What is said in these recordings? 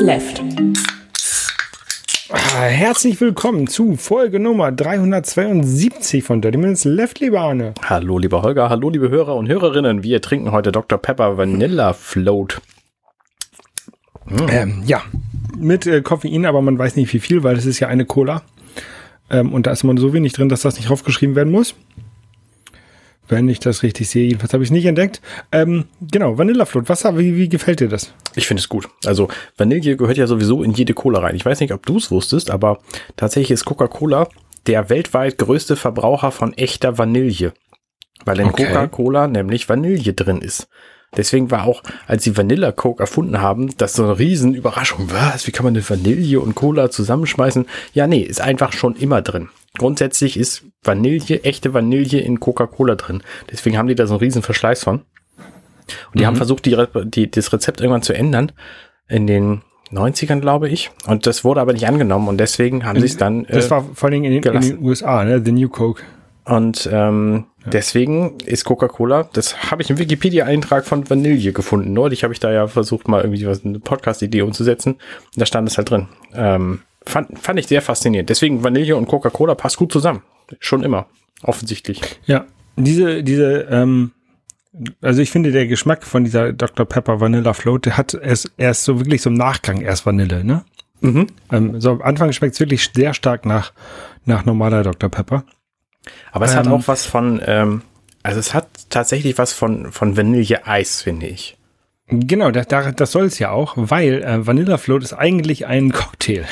Left. Ah, Herzlich willkommen zu Folge Nummer 372 von Dirty Minutes Left, lieber Arne. Hallo, lieber Holger, hallo, liebe Hörer und Hörerinnen. Wir trinken heute Dr. Pepper Vanilla Float. Ähm, ja, mit äh, Koffein, aber man weiß nicht wie viel, weil es ist ja eine Cola. Ähm, und da ist immer so wenig drin, dass das nicht draufgeschrieben werden muss. Wenn ich das richtig sehe, jedenfalls habe ich es nicht entdeckt. Ähm, genau, Vanilla Float, was, wie, wie gefällt dir das? Ich finde es gut. Also Vanille gehört ja sowieso in jede Cola rein. Ich weiß nicht, ob du es wusstest, aber tatsächlich ist Coca-Cola der weltweit größte Verbraucher von echter Vanille. Weil in Okay. Coca-Cola nämlich Vanille drin ist. Deswegen war auch, als sie Vanilla Coke erfunden haben, das so eine riesen Überraschung. Was? Wie kann man eine Vanille und Cola zusammenschmeißen? Ja, nee, ist einfach schon immer drin. Grundsätzlich ist Vanille, echte Vanille in Coca-Cola drin. Deswegen haben die da so einen riesen Verschleiß von. Und die haben versucht, die, die, das Rezept irgendwann zu ändern. In den 90ern, glaube ich. Und das wurde aber nicht angenommen. Und deswegen haben sie es dann. Das äh, war vor allen Dingen in den, in den USA, ne? The New Coke. Und ähm, deswegen ist Coca-Cola, das habe ich im Wikipedia-Eintrag von Vanille gefunden. Neulich habe ich da ja versucht, mal irgendwie was, eine Podcast-Idee umzusetzen. Da stand es halt drin. Ähm, fand, fand ich sehr faszinierend. Deswegen Vanille und Coca-Cola passt gut zusammen. Schon immer. Offensichtlich. Ja, diese, diese, ähm, also ich finde, der Geschmack von dieser Dr. Pepper Vanilla Float, der hat erst, erst so wirklich so im Nachgang erst Vanille, ne? Mhm. Ähm, so am Anfang schmeckt es wirklich sehr stark nach, nach normaler Dr. Pepper. Aber es hat Ähm. auch was von, ähm, also es hat tatsächlich was von, von Vanille-Eis, finde ich. Genau, das, das, soll es ja auch, weil äh, Vanilla Float ist eigentlich ein Cocktail,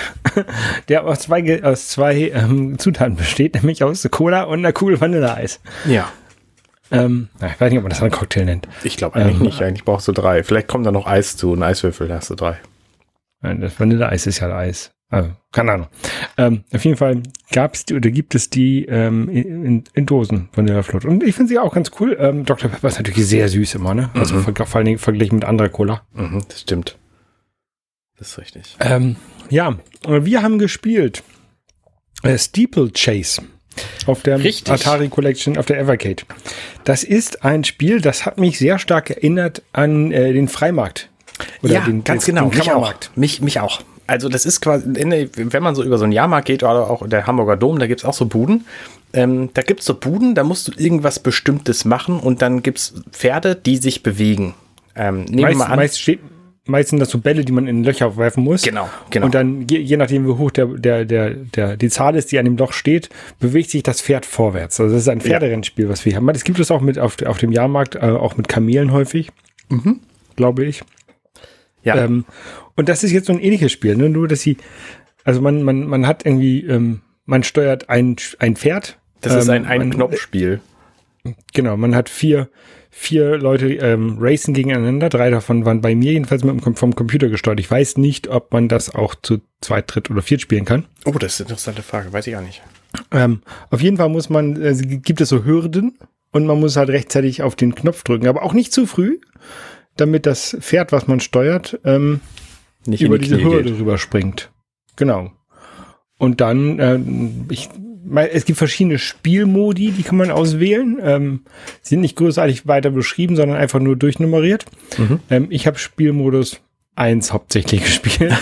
der aus zwei, aus zwei ähm, Zutaten besteht, nämlich aus Cola und einer Kugel Vanilleeis. Ja. Ähm, ich weiß nicht, ob man das einen Cocktail nennt. Ich glaube eigentlich Ähm. nicht. Eigentlich brauchst du drei. Vielleicht kommt da noch Eis zu, ein Eiswürfel, da hast du drei. Das Vanilleeis ist ja Eis. Also, keine Ahnung. Ähm, auf jeden Fall gab es die oder gibt es die ähm, in, in, Dosen Vanilla Float. Und ich finde sie auch ganz cool. Ähm, Dr. Pepper ist natürlich sehr süß immer, ne? Also ver vor allen Dingen verglichen mit anderer Cola. Mhm, das stimmt. Das ist richtig. Ähm, ja, wir haben gespielt äh, Steeplechase auf der Richtig. Atari Collection auf der Evercade. Das ist ein Spiel, das hat mich sehr stark erinnert an äh, den Freimarkt. ja, ganz den, genau. Den mich auch. Mich, mich auch. Also das ist quasi, wenn man so über so einen Jahrmarkt geht oder auch der Hamburger Dom, da gibt's auch so Buden. Ähm, da gibt's so Buden, da musst du irgendwas Bestimmtes machen und dann gibt's Pferde, die sich bewegen. Ähm, nehmen wir Meist, mal an. meist, steht, meist sind das so Bälle, die man in Löcher werfen muss. Genau, genau. Und dann, je, je nachdem, wie hoch der, der, der, der, die Zahl ist, die an dem Loch steht, bewegt sich das Pferd vorwärts. Also das ist ein Pferderennspiel, was wir haben. Das gibt es auch mit auf, auf dem Jahrmarkt, äh, auch mit Kamelen häufig. Glaube ich. Ja, Ähm, und das ist jetzt so ein ähnliches Spiel, ne? nur dass sie, also man, man, man hat irgendwie, ähm, man steuert ein, ein Pferd. das ist ein ähm, ein man- Knopfspiel. Genau, man hat vier, vier Leute ähm, racen gegeneinander. Drei davon waren bei mir jedenfalls mit dem, vom Computer gesteuert. Ich weiß nicht, ob man das auch zu zweit, dritt oder viert spielen kann. Oh, das ist eine interessante Frage. Weiß ich auch nicht. Ähm, auf jeden Fall muss man, äh, gibt es so Hürden und man muss halt rechtzeitig auf den Knopf drücken, aber auch nicht zu früh, damit das Pferd, was man steuert, ähm, Nicht über die diese Knie Hürde geht. rüberspringt. Genau. Und dann, äh, ich, mal- es gibt verschiedene Spielmodi, die kann man auswählen. Ähm, sie sind nicht großartig weiter beschrieben, sondern einfach nur durchnummeriert. Mhm. Ähm, ich habe Spielmodus 1 hauptsächlich gespielt.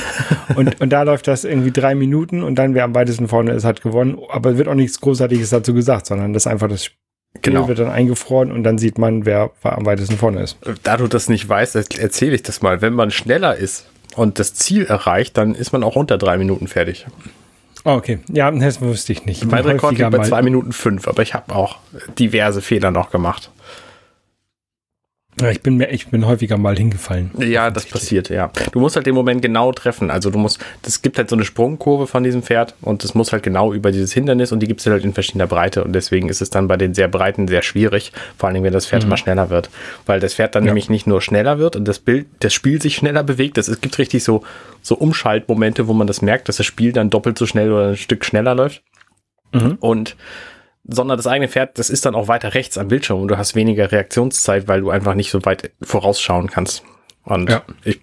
und, und da läuft das irgendwie drei Minuten und dann, wer am weitesten vorne ist, hat gewonnen. Aber es wird auch nichts Großartiges dazu gesagt, sondern das ist einfach das Spiel Genau. wird dann eingefroren und dann sieht man, wer, am weitesten vorne ist. Da du das nicht weißt, erzähle ich das mal. Wenn man schneller ist und das Ziel erreicht, dann ist man auch unter drei Minuten fertig. Ah, okay. Ja, das wusste ich nicht. Ich Mein Rekord liegt bei zwei Minuten fünf, aber ich habe auch diverse Fehler noch gemacht. Ja, ich bin mir, ich bin häufiger mal hingefallen. Ja, das passiert, ja. Du musst halt den Moment genau treffen. Also du musst, das gibt halt so eine Sprungkurve von diesem Pferd und das muss halt genau über dieses Hindernis und die gibt es halt in verschiedener Breite und deswegen ist es dann bei den sehr breiten sehr schwierig, vor allen Dingen, wenn das Pferd immer schneller wird. Weil das Pferd dann Ja. nämlich nicht nur schneller wird und das Bild, das Spiel sich schneller bewegt. Das, es gibt richtig so, so Umschaltmomente, wo man das merkt, dass das Spiel dann doppelt so schnell oder ein Stück schneller läuft. Mhm. Und sondern das eigene Pferd, das ist dann auch weiter rechts am Bildschirm und du hast weniger Reaktionszeit, weil du einfach nicht so weit vorausschauen kannst. Und Ja. ich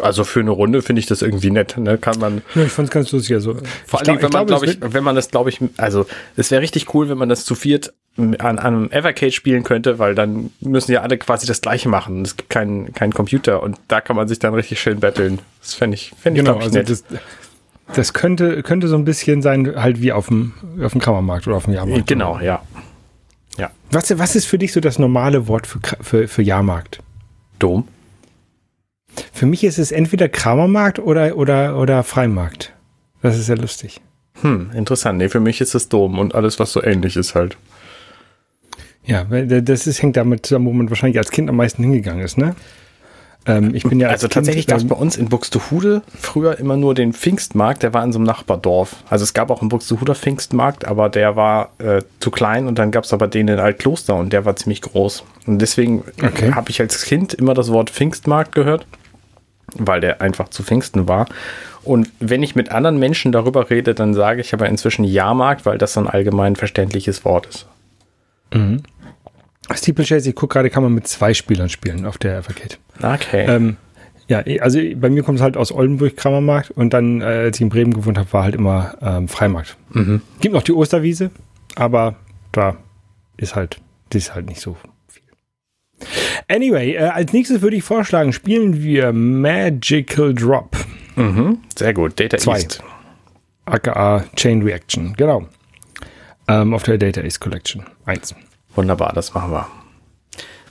Also für eine Runde finde ich das irgendwie nett. Ne? Kann man. Ja, ich fand es ganz lustig. Also, vor allem, wenn man, glaube ich, wenn man das, glaube ich, also es wäre richtig cool, wenn man das zu viert an, an einem Evercade spielen könnte, weil dann müssen ja alle quasi das gleiche machen. Es gibt keinen keinen Computer und da kann man sich dann richtig schön betteln. Das fände ich, fände genau, ich, also nett. Das, das könnte, könnte so ein bisschen sein, halt wie auf dem, auf dem Kammermarkt oder auf dem Jahrmarkt. Genau, ja. Ja. Was, was ist für dich so das normale Wort für, für, für Jahrmarkt? Dom. Für mich ist es entweder Kramermarkt oder, oder, oder Freimarkt. Das ist sehr lustig. Hm, interessant. Nee, für mich ist es Dom und alles, was so ähnlich ist halt. Ja, das ist, hängt damit zusammen, wo man wahrscheinlich als Kind am meisten hingegangen ist, ne? Ähm, ich bin ja also tatsächlich gab es ähm, bei uns in Buxtehude früher immer nur den Pfingstmarkt, der war in so einem Nachbardorf. Also es gab auch einen Buxtehuder Pfingstmarkt, aber der war äh, zu klein und dann gab es aber den in Altkloster und der war ziemlich groß. Und deswegen okay. habe ich als Kind immer das Wort Pfingstmarkt gehört, weil der einfach zu Pfingsten war. Und wenn ich mit anderen Menschen darüber rede, dann sage ich aber inzwischen Jahrmarkt, weil das so ein allgemein verständliches Wort ist. Mhm. Steeplechase, ich gucke gerade, kann man mit zwei Spielern spielen auf der Evercade. Okay. Ähm, ja, also bei mir kommt es halt aus Oldenburg, Kramermarkt und dann, äh, als ich in Bremen gewohnt habe, war halt immer ähm, Freimarkt. Mhm. Gibt noch die Osterwiese, aber da ist halt, das ist halt nicht so viel. Anyway, äh, als nächstes würde ich vorschlagen, spielen wir Magical Drop. Mhm, sehr gut, Data Zwei. East. aka Chain Reaction, genau. Ähm, auf der Data East Collection 1. Wunderbar, das machen wir.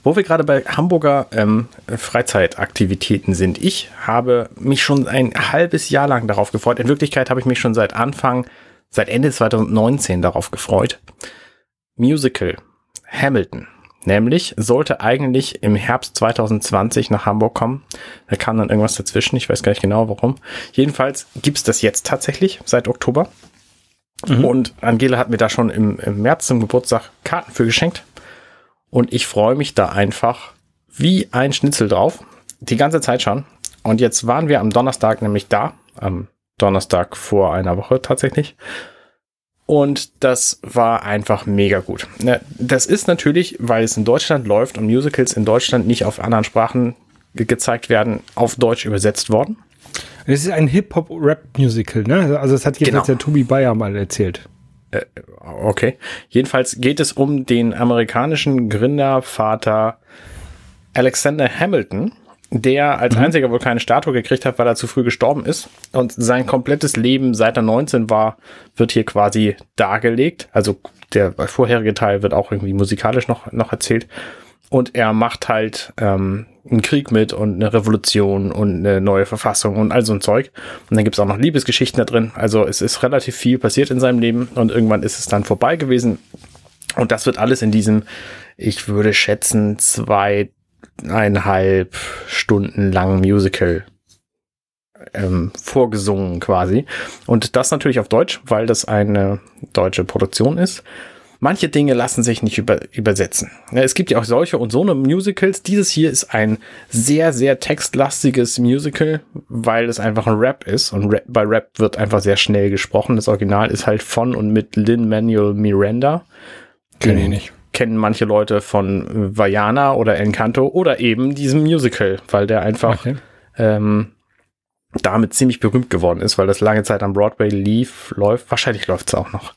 Wo wir gerade bei Hamburger ähm, Freizeitaktivitäten sind. Ich habe mich schon ein halbes Jahr lang darauf gefreut. In Wirklichkeit habe ich mich schon seit Anfang, seit Ende 2019 darauf gefreut. Musical Hamilton. Nämlich sollte eigentlich im Herbst 2020 nach Hamburg kommen. Da kam dann irgendwas dazwischen. Ich weiß gar nicht genau warum. Jedenfalls gibt's das jetzt tatsächlich seit Oktober. Mhm. Und Angela hat mir da schon im, im März zum Geburtstag Karten für geschenkt. Und ich freue mich da einfach wie ein Schnitzel drauf. Die ganze Zeit schon. Und jetzt waren wir am Donnerstag nämlich da. Am Donnerstag vor einer Woche tatsächlich. Und das war einfach mega gut. Ne, das ist natürlich, weil es in Deutschland läuft und Musicals in Deutschland nicht auf anderen Sprachen gezeigt werden, auf Deutsch übersetzt worden. Es ist ein Hip-Hop-Rap-Musical, ne? Also das hat jedenfalls genau. der Tobi Bayer mal erzählt. Äh, okay. Jedenfalls geht es um den amerikanischen Gründervater Alexander Hamilton, der als mhm. einziger wohl keine Statue gekriegt hat, weil er zu früh gestorben ist. Und sein komplettes Leben, seit er 19 war, wird hier quasi dargelegt. Also der vorherige Teil wird auch irgendwie musikalisch noch, noch erzählt. Und er macht halt ähm, einen Krieg mit und eine Revolution und eine neue Verfassung und all so ein Zeug. Und dann gibt's auch noch Liebesgeschichten da drin. Also es ist relativ viel passiert in seinem Leben und irgendwann ist es dann vorbei gewesen. Und das wird alles in diesem, ich würde schätzen, zweieinhalb Stunden langen Musical ähm, vorgesungen quasi. Und das natürlich auf Deutsch, weil das eine deutsche Produktion ist manche Dinge lassen sich nicht über, übersetzen. Es gibt ja auch solche und so eine Musicals. Dieses hier ist ein sehr, sehr textlastiges Musical, weil es einfach ein Rap ist. Und Rap, bei Rap wird einfach sehr schnell gesprochen. Das Original ist halt von und mit Lin Manuel Miranda. Kenne ich nicht. Kennen manche Leute von Vajana oder Encanto oder eben diesem Musical, weil der einfach okay. ähm, damit ziemlich berühmt geworden ist, weil das lange Zeit am Broadway lief, läuft. Wahrscheinlich läuft es auch noch.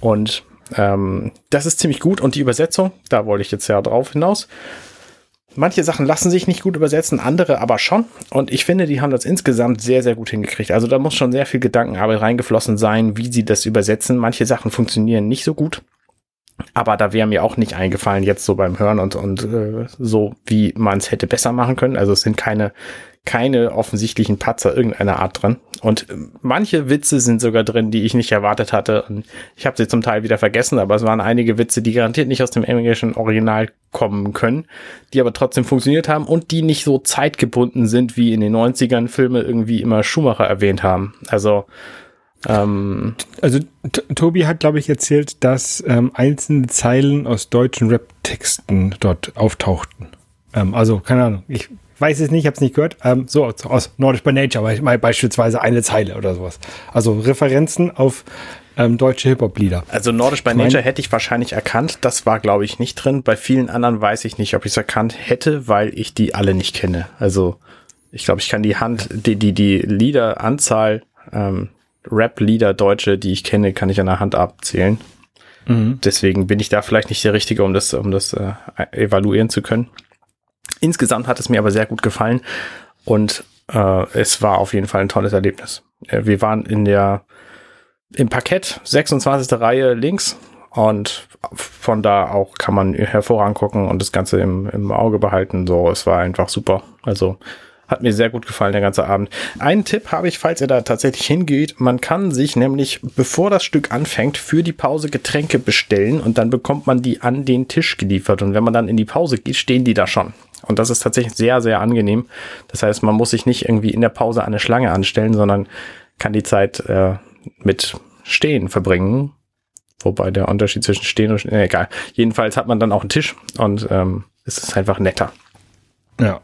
Und ähm, das ist ziemlich gut und die Übersetzung, da wollte ich jetzt ja drauf hinaus. Manche Sachen lassen sich nicht gut übersetzen, andere aber schon. Und ich finde, die haben das insgesamt sehr, sehr gut hingekriegt. Also da muss schon sehr viel Gedankenarbeit reingeflossen sein, wie sie das übersetzen. Manche Sachen funktionieren nicht so gut. Aber da wäre mir auch nicht eingefallen, jetzt so beim Hören und, und äh, so, wie man es hätte besser machen können. Also es sind keine keine offensichtlichen Patzer irgendeiner Art drin. Und manche Witze sind sogar drin, die ich nicht erwartet hatte. Und ich habe sie zum Teil wieder vergessen, aber es waren einige Witze, die garantiert nicht aus dem englischen Original kommen können, die aber trotzdem funktioniert haben und die nicht so zeitgebunden sind, wie in den 90ern Filme irgendwie immer Schumacher erwähnt haben. Also ähm, also Tobi hat, glaube ich, erzählt, dass ähm, einzelne Zeilen aus deutschen Rap-Texten dort auftauchten. Ähm, also, keine Ahnung, ich weiß es nicht, ich habe es nicht gehört. Ähm, so aus, aus Nordisch by Nature, mal beispielsweise eine Zeile oder sowas. Also Referenzen auf ähm, deutsche Hip-Hop-Lieder. Also Nordisch by Nature hätte ich wahrscheinlich erkannt. Das war, glaube ich, nicht drin. Bei vielen anderen weiß ich nicht, ob ich es erkannt hätte, weil ich die alle nicht kenne. Also Ich glaube, ich kann die Hand, die, die, die Liederanzahl, ähm, Rap-Lieder Deutsche, die ich kenne, kann ich an der Hand abzählen. Mhm. Deswegen bin ich da vielleicht nicht der Richtige, um das, um das äh, evaluieren zu können. Insgesamt hat es mir aber sehr gut gefallen und äh, es war auf jeden Fall ein tolles Erlebnis. Äh, wir waren in der im Parkett, 26. Reihe links und von da auch kann man hervorragend gucken und das Ganze im, im Auge behalten. So, es war einfach super. Also hat mir sehr gut gefallen, der ganze Abend. Einen Tipp habe ich, falls ihr da tatsächlich hingeht. Man kann sich nämlich, bevor das Stück anfängt, für die Pause Getränke bestellen und dann bekommt man die an den Tisch geliefert. Und wenn man dann in die Pause geht, stehen die da schon. Und das ist tatsächlich sehr, sehr angenehm. Das heißt, man muss sich nicht irgendwie in der Pause eine Schlange anstellen, sondern kann die Zeit äh, mit Stehen verbringen. Wobei der Unterschied zwischen Stehen und Stehen, äh, egal. Jedenfalls hat man dann auch einen Tisch und ähm, es ist einfach netter. Ja.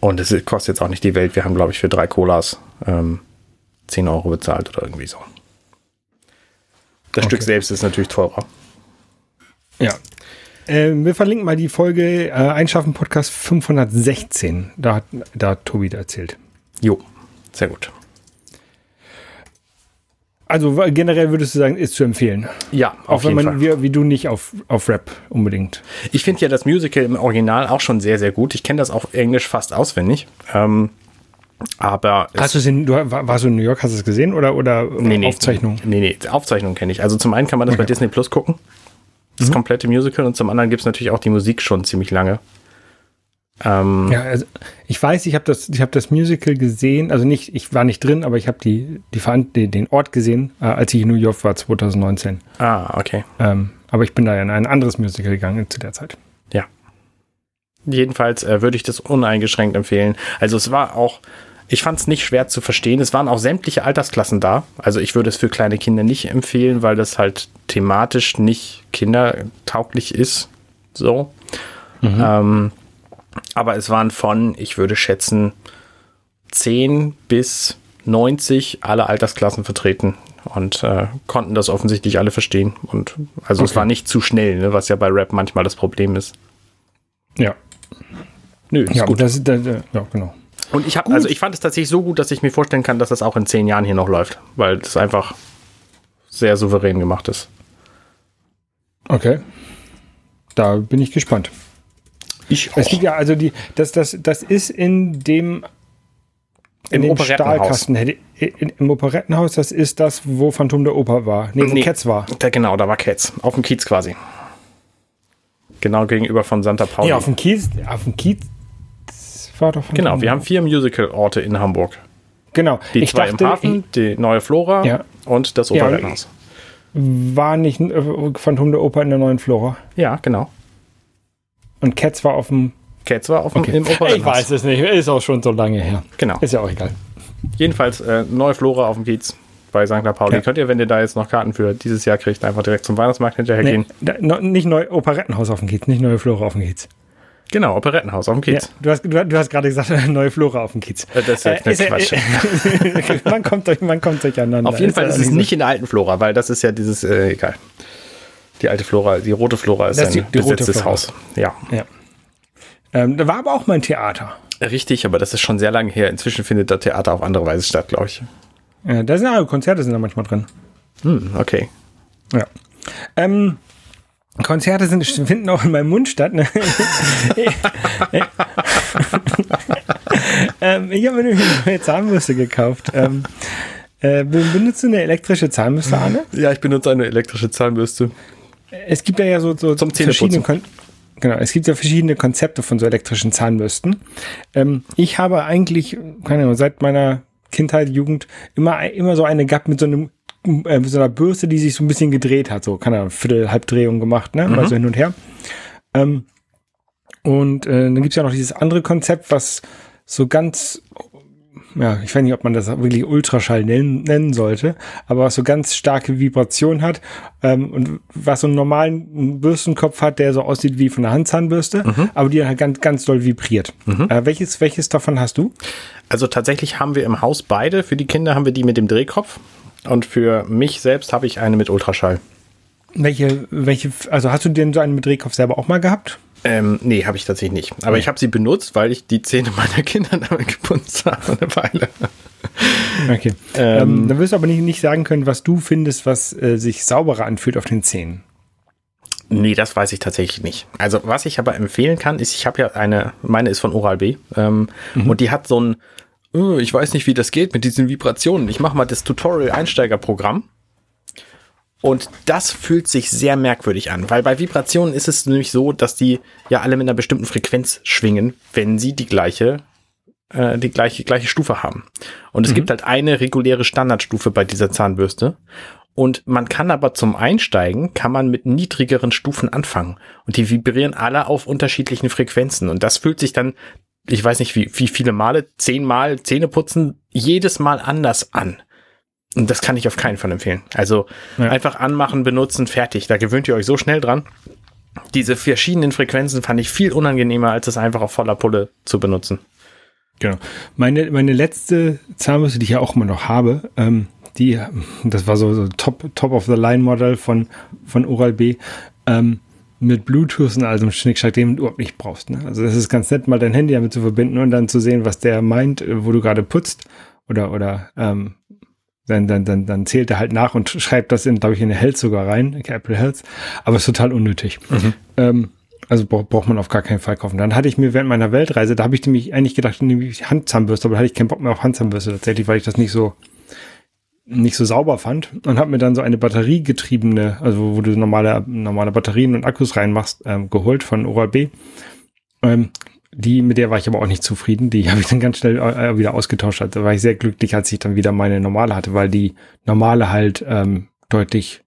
Und es kostet jetzt auch nicht die Welt. Wir haben, glaube ich, für drei Colas ähm, 10 Euro bezahlt oder irgendwie so. Das okay. Stück selbst ist natürlich teurer. Ja. Äh, wir verlinken mal die Folge äh, Einschaffen Podcast 516. Da hat, da hat Tobi erzählt. Jo, sehr gut. Also generell würdest du sagen, ist zu empfehlen. Ja, auch wenn man wie, wie, du nicht auf, auf Rap unbedingt. Ich finde ja das Musical im Original auch schon sehr, sehr gut. Ich kenne das auf Englisch fast auswendig. Ähm, aber hast du es in, du warst du in New York, hast du es gesehen oder, oder nee, Aufzeichnung? Nee, nee, Aufzeichnung kenne ich. Also zum einen kann man das okay. bei Disney Plus gucken. Das mhm. komplette Musical und zum anderen gibt es natürlich auch die Musik schon ziemlich lange. Ähm, ja, also ich weiß, ich habe das, ich habe das Musical gesehen, also nicht, ich war nicht drin, aber ich habe die, die, den Ort gesehen, äh, als ich in New York war 2019. Ah, okay. Ähm, aber ich bin da in ein anderes Musical gegangen zu der Zeit. Ja. Jedenfalls äh, würde ich das uneingeschränkt empfehlen. Also es war auch, ich fand es nicht schwer zu verstehen. Es waren auch sämtliche Altersklassen da. Also ich würde es für kleine Kinder nicht empfehlen, weil das halt thematisch nicht kindertauglich ist. So. Mhm. Ähm, aber es waren von, ich würde schätzen, 10 bis 90 alle Altersklassen vertreten und äh, konnten das offensichtlich alle verstehen. Und also okay. es war nicht zu schnell, ne, was ja bei Rap manchmal das Problem ist. Ja. Nö, ist ja, gut. Das, das, ja, genau. Und ich habe, also ich fand es tatsächlich so gut, dass ich mir vorstellen kann, dass das auch in zehn Jahren hier noch läuft, weil das einfach sehr souverän gemacht ist. Okay. Da bin ich gespannt. Ich auch. Es gibt ja also die, das, das, das ist in dem in Im dem Stahlkasten, in, im Operettenhaus, das ist das, wo Phantom der Oper war. Nee, wo nee, Cats war. Da, genau, da war Cats. Auf dem Kiez quasi. Genau gegenüber von Santa Pauli. Ja, auf dem Kiez, auf dem Kiez war doch Genau, wir haben vier Musical-Orte in Hamburg. Genau. Die ich zwei dachte, im Hafen, ich, die neue Flora ja. und das Operettenhaus. Ja, war nicht äh, Phantom der Oper in der neuen Flora? Ja, genau. Und Cats war auf dem. Cats war auf dem okay. im Ich weiß es nicht, ist auch schon so lange her. Genau. Ist ja auch egal. Jedenfalls äh, neue Flora auf dem Kiez bei St. Pauli. Ja. Könnt ihr, wenn ihr da jetzt noch Karten für dieses Jahr kriegt, einfach direkt zum Weihnachtsmarkt hinterher nee, gehen? Da, no, nicht neu Operettenhaus auf dem Kiez, nicht neue Flora auf dem Kiez. Genau, Operettenhaus auf dem Kiez. Ja, du, hast, du, du, hast gerade gesagt, neue Flora auf dem Kiez. Äh, das ist, äh, ist Quatsch. Äh, man, kommt durch, man kommt durcheinander. Auf jeden Fall ist, ist es nicht in der alten Flora, weil das ist ja dieses, äh, egal. Die alte Flora, die rote Flora ist das ein die, die besetztes Haus. Ja. ja. Ähm, da war aber auch mein Theater. Richtig, aber das ist schon sehr lange her. Inzwischen findet das Theater auf andere Weise statt, glaube ich. Ja, da sind ja Konzerte sind da manchmal drin. Hm, okay. Ja. Ähm, Konzerte sind, finden auch in meinem Mund statt. Ne? ähm, ich habe mir eine neue Zahnbürste gekauft. Ähm, äh, benutzt du eine elektrische Zahnbürste, Arne? Ja, ich benutze eine elektrische Zahnbürste. Es gibt ja, so, so Zum verschiedene Kon Genau, es gibt ja verschiedene Konzepte von so elektrischen Zahnbürsten. Ähm, ich habe eigentlich, keine Ahnung, seit meiner Kindheit, Jugend immer, immer so eine gehabt mit so einem äh, mit so einer Bürste, die sich so ein bisschen gedreht hat, so, keine Ahnung, Viertel, Halbdrehung gemacht, ne? Mhm. Mal so hin und her. Ähm, und äh, dann gibt's ja noch dieses andere Konzept, was so ganz ja, ich weiß nicht, ob man das wirklich Ultraschall nennen, nennen sollte, aber was so ganz starke Vibration hat ähm, und was so einen normalen Bürstenkopf hat, der so aussieht wie von einer Handzahnbürste, mhm. aber die halt ganz, ganz doll vibriert. Mhm. Äh, welches, welches davon hast du? Also tatsächlich haben wir im Haus beide. Für die Kinder haben wir die mit dem Drehkopf und für mich selbst habe ich eine mit Ultraschall. Welche, welche, also hast du denn so einen mit Drehkopf selber auch mal gehabt? Ähm, nee, habe ich tatsächlich nicht. Aber Nee. ich habe sie benutzt, weil ich die Zähne meiner Kinder damit geputzt habe eine Weile. Okay. Ähm, Ähm, dann wirst du aber nicht, nicht sagen können, was du findest, was äh, sich sauberer anfühlt auf den Zähnen. Nee, das weiß ich tatsächlich nicht. Also was ich aber empfehlen kann, ist, ich habe ja eine, meine ist von Oral-B ähm, und die hat so ein, ich weiß nicht, wie das geht mit diesen Vibrationen. Ich mache mal das Tutorial-Einsteigerprogramm und das fühlt sich sehr merkwürdig an, weil bei Vibrationen ist es nämlich so, dass die ja alle mit einer bestimmten Frequenz schwingen, wenn sie die gleiche äh, die gleiche, gleiche Stufe haben. Und es gibt halt eine reguläre Standardstufe bei dieser Zahnbürste. Und man kann aber zum Einsteigen, kann man mit niedrigeren Stufen anfangen. Und die vibrieren alle auf unterschiedlichen Frequenzen. Und das fühlt sich dann, ich weiß nicht wie, wie viele Male, zehnmal Zähne putzen, jedes Mal anders an. Und das kann ich auf keinen Fall empfehlen. Also Ja. einfach anmachen, benutzen, fertig. Da gewöhnt ihr euch so schnell dran. Diese verschiedenen Frequenzen fand ich viel unangenehmer, als es einfach auf voller Pulle zu benutzen. Genau. Meine, meine letzte Zahnbürste, die ich ja auch immer noch habe, ähm, die, das war so, so Top, Top of the Line Model von, von Oral-B, ähm, mit Bluetooth und all so einem Schnickschnack, den du überhaupt nicht brauchst. Ne? Also das ist ganz nett, mal dein Handy damit zu verbinden und dann zu sehen, was der meint, äh, wo du gerade putzt oder, oder, ähm, dann, dann, dann, dann zählt er halt nach und schreibt das in, glaube ich, in Health sogar rein, Apple Health, aber ist total unnötig. Ähm, also bra- braucht man auf gar keinen Fall kaufen. Dann hatte ich mir während meiner Weltreise, da habe ich nämlich eigentlich gedacht, nehme ich Handzahnbürste, aber da hatte ich keinen Bock mehr auf Handzahnbürste tatsächlich, weil ich das nicht so nicht so sauber fand und habe mir dann so eine batteriegetriebene, also wo du normale normale Batterien und Akkus reinmachst, ähm, geholt von Oral-B. Ähm, die, mit der war ich aber auch nicht zufrieden. Die habe ich dann ganz schnell äh, wieder ausgetauscht. Also war ich sehr glücklich, als ich dann wieder meine normale hatte, weil die normale halt ähm, deutlich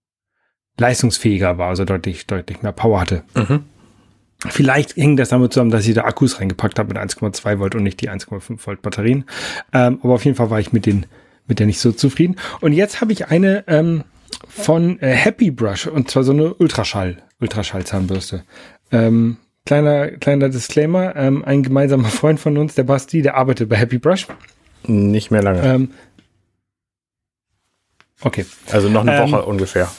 leistungsfähiger war, also deutlich, deutlich mehr Power hatte. Mhm. Vielleicht hing das damit zusammen, dass ich da Akkus reingepackt habe mit 1,2 Volt und nicht die 1,5 Volt Batterien. Ähm, aber auf jeden Fall war ich mit den mit der nicht so zufrieden. Und jetzt habe ich eine ähm, von äh, Happy Brush und zwar so eine Ultraschall Ultraschall-Zahnbürste. Ähm, kleiner kleiner Disclaimer: ähm, Ein gemeinsamer Freund von uns, der Basti, der arbeitet bei Happy Brush. Nicht mehr lange. Ähm, okay. also noch eine ähm, Woche ungefähr.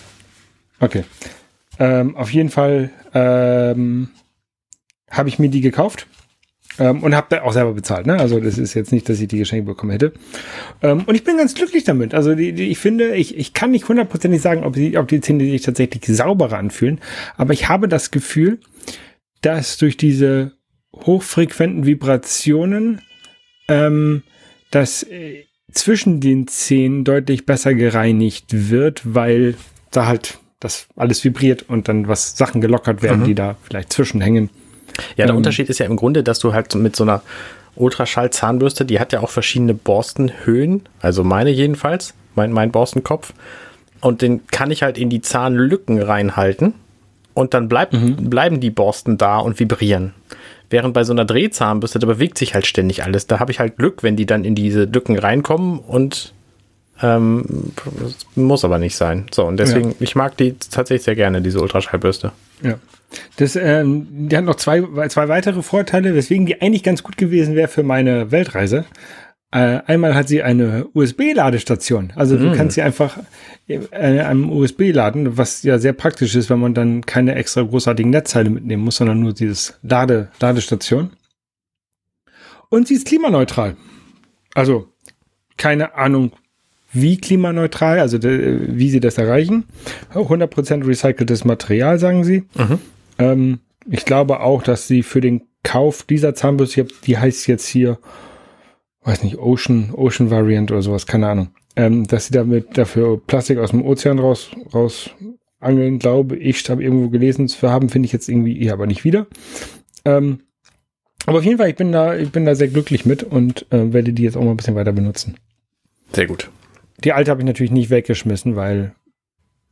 Okay. Ähm, auf jeden Fall ähm, habe ich mir die gekauft ähm, und habe da auch selber bezahlt. Ne? Also das ist jetzt nicht, dass ich die geschenkt bekommen hätte. Ähm, und ich bin ganz glücklich damit. Also die, die, ich finde, ich, ich kann nicht hundertprozentig sagen, ob, die, ob die Zähne sich tatsächlich sauberer anfühlen, aber ich habe das Gefühl, dass durch diese hochfrequenten Vibrationen ähm, das äh, zwischen den Zähnen deutlich besser gereinigt wird, weil da halt das alles vibriert und dann was Sachen gelockert werden, Mhm. die da vielleicht zwischenhängen. Ja, der ähm, Unterschied ist ja im Grunde, dass du halt mit so einer Ultraschall-Zahnbürste, die hat ja auch verschiedene Borstenhöhen, also meine jedenfalls, mein, mein Borstenkopf. Und den kann ich halt in die Zahnlücken reinhalten und dann bleibt, bleiben die Borsten da und vibrieren. Während bei so einer Drehzahnbürste, da bewegt sich halt ständig alles. Da habe ich halt Glück, wenn die dann in diese Lücken reinkommen und ähm, muss aber nicht sein. So, und deswegen, ich mag die tatsächlich sehr gerne, diese Ultraschallbürste. Ja. Das, ähm, die hat noch zwei, zwei weitere Vorteile, weswegen die eigentlich ganz gut gewesen wäre für meine Weltreise. Äh, einmal hat sie eine USB-Ladestation. Also du kannst sie einfach äh, am USB laden, was ja sehr praktisch ist, wenn man dann keine extra großartigen Netzteile mitnehmen muss, sondern nur dieses Lade, Ladestation. Und sie ist klimaneutral. Also keine Ahnung, wie klimaneutral, also de, wie sie das erreichen. 100% recyceltes Material, sagen sie. Ähm, ich glaube auch, dass sie für den Kauf dieser Zahnbürste, die heißt jetzt hier, weiß nicht, Ocean, Ocean Variant oder sowas, keine Ahnung, ähm, dass sie damit dafür Plastik aus dem Ozean raus, raus angeln, glaube ich, habe irgendwo gelesen, zu haben, finde ich jetzt irgendwie hier aber nicht wieder. Ähm, aber auf jeden Fall, ich bin da, ich bin da sehr glücklich mit und äh, werde die jetzt auch mal ein bisschen weiter benutzen. Sehr gut. Die alte habe ich natürlich nicht weggeschmissen, weil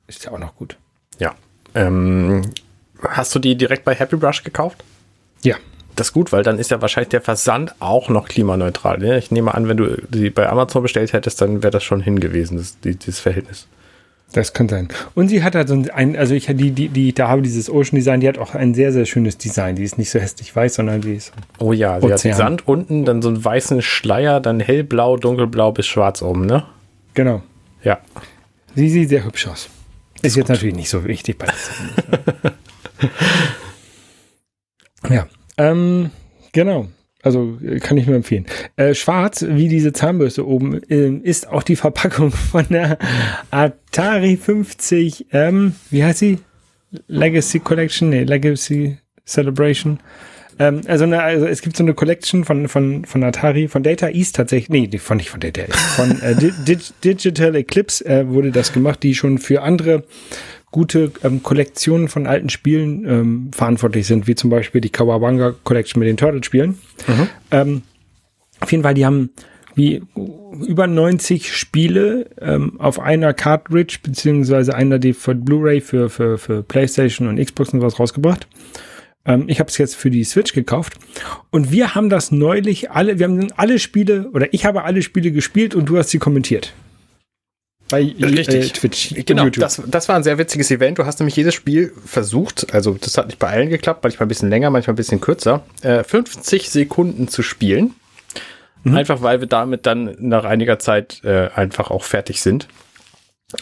ist ja auch noch gut. Ja. Ähm, hast du die direkt bei Happy Brush gekauft? Ja. Das ist gut, weil dann ist ja wahrscheinlich der Versand auch noch klimaneutral. Ne? Ich nehme an, wenn du die bei Amazon bestellt hättest, dann wäre das schon hingewiesen, das, die, dieses Verhältnis. Das kann sein. Und sie hat halt so ein, also ich die, die, die, da habe dieses Ocean Design, die hat auch ein sehr, sehr schönes Design. Die ist nicht so hässlich weiß, sondern die ist. Oh ja, sie Ozean. hat Sand unten, dann so einen weißen Schleier, dann hellblau, dunkelblau bis schwarz oben, ne? Genau. Ja. Sie sieht sehr hübsch aus. Ist jetzt natürlich nicht so wichtig bei. Ja, ähm, genau. Also äh, kann ich nur empfehlen. Äh, schwarz, wie diese Zahnbürste oben, äh, ist auch die Verpackung von der Atari 50, ähm, wie heißt sie? Legacy Collection? Nee, Legacy Celebration. Ähm, also, eine, also es gibt so eine Collection von, von, von Atari, von Data East tatsächlich, nee, von, nicht von Data East, von äh, Dig Digital Eclipse äh, wurde das gemacht, die schon für andere gute ähm, Kollektionen von alten Spielen ähm, verantwortlich sind, wie zum Beispiel die Kawabanga Collection mit den Turtle-Spielen. Mhm. Ähm, auf jeden Fall, die haben wie über 90 Spiele ähm, auf einer Cartridge, beziehungsweise einer die für Blu-ray für, für, für PlayStation und Xbox und was rausgebracht. Ähm, ich habe es jetzt für die Switch gekauft. Und wir haben das neulich alle, wir haben alle Spiele, oder ich habe alle Spiele gespielt und du hast sie kommentiert. Bei Richtig. Äh, Twitch. Genau, das, das war ein sehr witziges Event. Du hast nämlich jedes Spiel versucht, also das hat nicht bei allen geklappt, manchmal ein bisschen länger, manchmal ein bisschen kürzer, äh, 50 Sekunden zu spielen. Mhm. Einfach weil wir damit dann nach einiger Zeit äh, einfach auch fertig sind.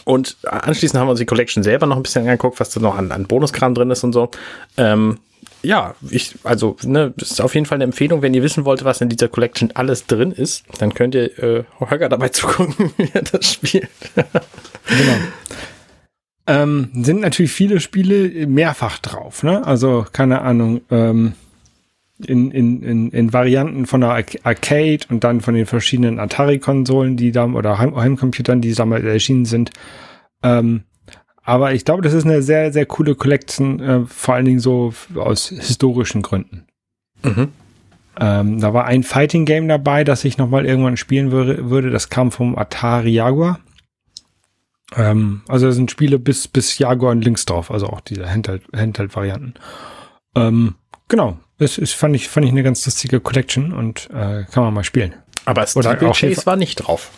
Und anschließend haben wir uns die Collection selber noch ein bisschen angeguckt, was da noch an, an Bonuskram drin ist und so. Ähm, ja, ich, also, ne, das ist auf jeden Fall eine Empfehlung, wenn ihr wissen wollt, was in dieser Collection alles drin ist, dann könnt ihr äh, Holger dabei zugucken, wie er das spielt. genau. Ähm, sind natürlich viele Spiele mehrfach drauf, ne? Also, keine Ahnung, ähm, in, in, in, in Varianten von der Arcade und dann von den verschiedenen Atari-Konsolen, die da oder Heim Heimcomputern, die damals erschienen sind. Ähm, aber ich glaube, das ist eine sehr, sehr coole Collection, äh, vor allen Dingen so aus historischen Gründen. Mhm. Ähm, da war ein Fighting Game dabei, das ich nochmal irgendwann spielen würde. Das kam vom Atari Jaguar. Ähm, also da sind Spiele bis, bis Jaguar und Links drauf, also auch diese Handheld-Varianten. ähm, genau, das ist, fand ich, fand ich eine ganz lustige Collection und äh, kann man mal spielen. Aber Steeplechase war nicht drauf.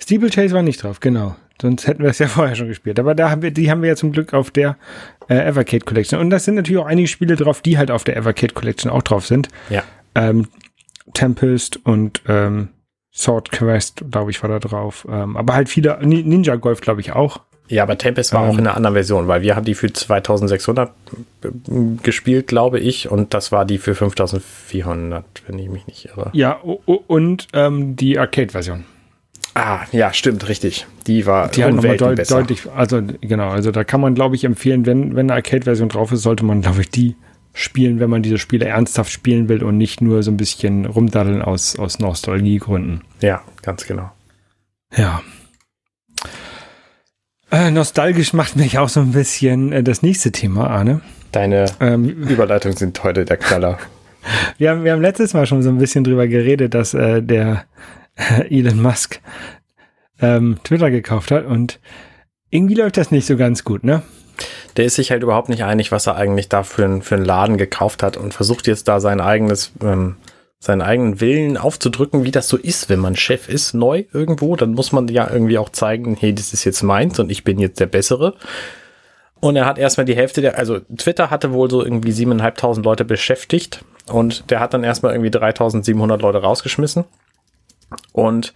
Steeplechase war nicht drauf, genau. Sonst hätten wir es ja vorher schon gespielt. Aber da haben wir, die haben wir ja zum Glück auf der äh, Evercade Collection. Und das sind natürlich auch einige Spiele drauf, die halt auf der Evercade Collection auch drauf sind. Ja. Ähm, Tempest und ähm, Sword Quest, glaube ich, war da drauf. Ähm, aber halt viele, Ninja Golf, glaube ich, auch. Ja, aber Tempest war ähm, auch in einer anderen Version, weil wir haben die für 2600 äh, gespielt, glaube ich, und das war die für 5400, wenn ich mich nicht irre. Ja, und ähm, die Arcade-Version. Ah, ja, stimmt, richtig. Die war die halt nochmal deut besser. deutlich, also genau, also da kann man, glaube ich, empfehlen, wenn, wenn eine Arcade-Version drauf ist, sollte man, glaube ich, die spielen, wenn man diese Spiele ernsthaft spielen will und nicht nur so ein bisschen rumdaddeln aus, aus Nostalgiegründen. Ja, ganz genau. Ja. Äh, nostalgisch macht mich auch so ein bisschen äh, das nächste Thema, Arne. Deine ähm, Überleitungen sind heute der Knaller. wir, haben, wir haben letztes Mal schon so ein bisschen drüber geredet, dass äh, der Elon Musk ähm, Twitter gekauft hat und irgendwie läuft das nicht so ganz gut, ne? Der ist sich halt überhaupt nicht einig, was er eigentlich da für, für einen Laden gekauft hat und versucht jetzt da sein eigenes, ähm, seinen eigenen Willen aufzudrücken, wie das so ist, wenn man Chef ist, neu irgendwo, dann muss man ja irgendwie auch zeigen, hey, das ist jetzt meins und ich bin jetzt der Bessere. Und er hat erstmal die Hälfte der, also Twitter hatte wohl so irgendwie siebeneinhalbtausend Leute beschäftigt und der hat dann erstmal irgendwie 3700 Leute rausgeschmissen. Und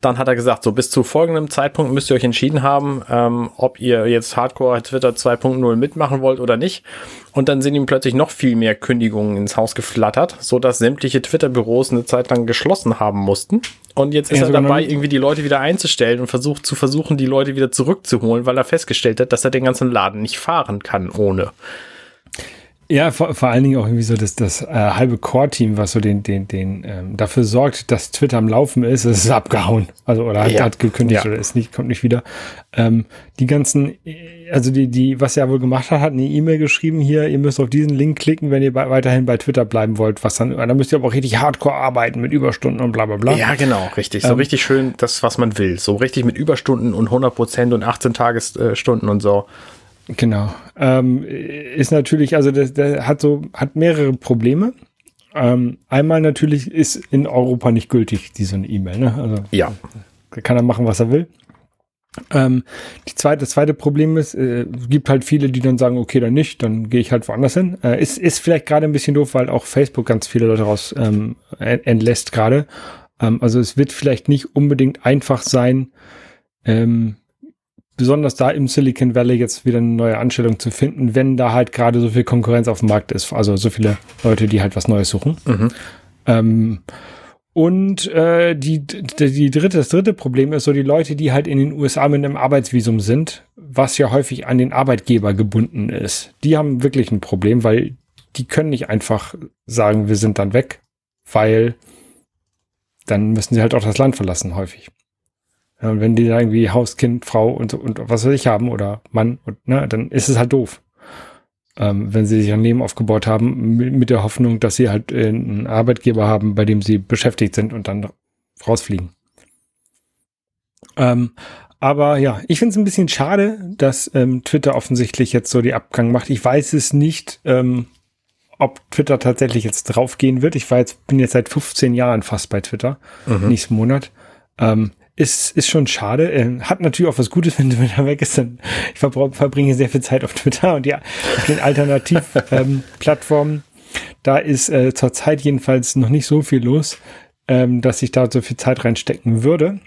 dann hat er gesagt, so bis zu folgendem Zeitpunkt müsst ihr euch entschieden haben, ähm, ob ihr jetzt Hardcore Twitter 2.0 mitmachen wollt oder nicht. Und dann sind ihm plötzlich noch viel mehr Kündigungen ins Haus geflattert, so dass sämtliche Twitter-Büros eine Zeit lang geschlossen haben mussten. Und jetzt ist ja, er dabei, irgendwie die Leute wieder einzustellen und versucht zu versuchen, die Leute wieder zurückzuholen, weil er festgestellt hat, dass er den ganzen Laden nicht fahren kann ohne. Ja, vor, vor allen Dingen auch irgendwie so das, das äh, halbe Core-Team, was so den, den, den ähm, dafür sorgt, dass Twitter am Laufen ist, ist abgehauen. Also oder hat, ja. hat gekündigt ja. oder ist nicht, kommt nicht wieder. Ähm, die ganzen, also die, die, was er wohl gemacht hat, hat eine E-Mail geschrieben hier, ihr müsst auf diesen Link klicken, wenn ihr bei, weiterhin bei Twitter bleiben wollt, was dann, dann müsst ihr aber auch richtig hardcore arbeiten mit Überstunden und bla bla bla. Ja, genau, richtig. So ähm, richtig schön das, was man will. So richtig mit Überstunden und 100 Prozent und 18 Tagesstunden und so. Genau. Ähm, ist natürlich, also der, der hat so, hat mehrere Probleme. Ähm, einmal natürlich ist in Europa nicht gültig, diese E-Mail, ne? Also, ja. Kann er machen, was er will. Ähm, die zweite, das zweite Problem ist, äh, gibt halt viele, die dann sagen, okay, dann nicht, dann gehe ich halt woanders hin. Äh, ist, ist vielleicht gerade ein bisschen doof, weil auch Facebook ganz viele Leute raus ähm, entlässt gerade. Ähm, also es wird vielleicht nicht unbedingt einfach sein, ähm, besonders da im Silicon Valley jetzt wieder eine neue Anstellung zu finden, wenn da halt gerade so viel Konkurrenz auf dem Markt ist. Also so viele Leute, die halt was Neues suchen. Mhm. Ähm, und äh, die, die, die dritte, das dritte Problem ist so die Leute, die halt in den USA mit einem Arbeitsvisum sind, was ja häufig an den Arbeitgeber gebunden ist. Die haben wirklich ein Problem, weil die können nicht einfach sagen, wir sind dann weg, weil dann müssen sie halt auch das Land verlassen, häufig. Ja, und wenn die da irgendwie Haus, Kind, Frau und, und was weiß ich haben oder Mann und ne, dann ist es halt doof ähm, wenn sie sich ein Leben aufgebaut haben, mit, mit der Hoffnung, dass sie halt äh, einen Arbeitgeber haben, bei dem sie beschäftigt sind und dann rausfliegen. Ähm, aber ja, ich finde es ein bisschen schade, dass ähm, Twitter offensichtlich jetzt so die Abgang macht. Ich weiß es nicht, ähm, ob Twitter tatsächlich jetzt draufgehen wird. Ich war jetzt, bin jetzt seit 15 Jahren fast bei Twitter, mhm. nächsten Monat. Ähm, ist, ist schon schade. Äh, hat natürlich auch was Gutes, wenn Twitter weg ist. Dann, ich verbringe sehr viel Zeit auf Twitter und ja, auf den Alternativplattformen. Ähm, da ist äh, zurzeit jedenfalls noch nicht so viel los, ähm, dass ich da so viel Zeit reinstecken würde.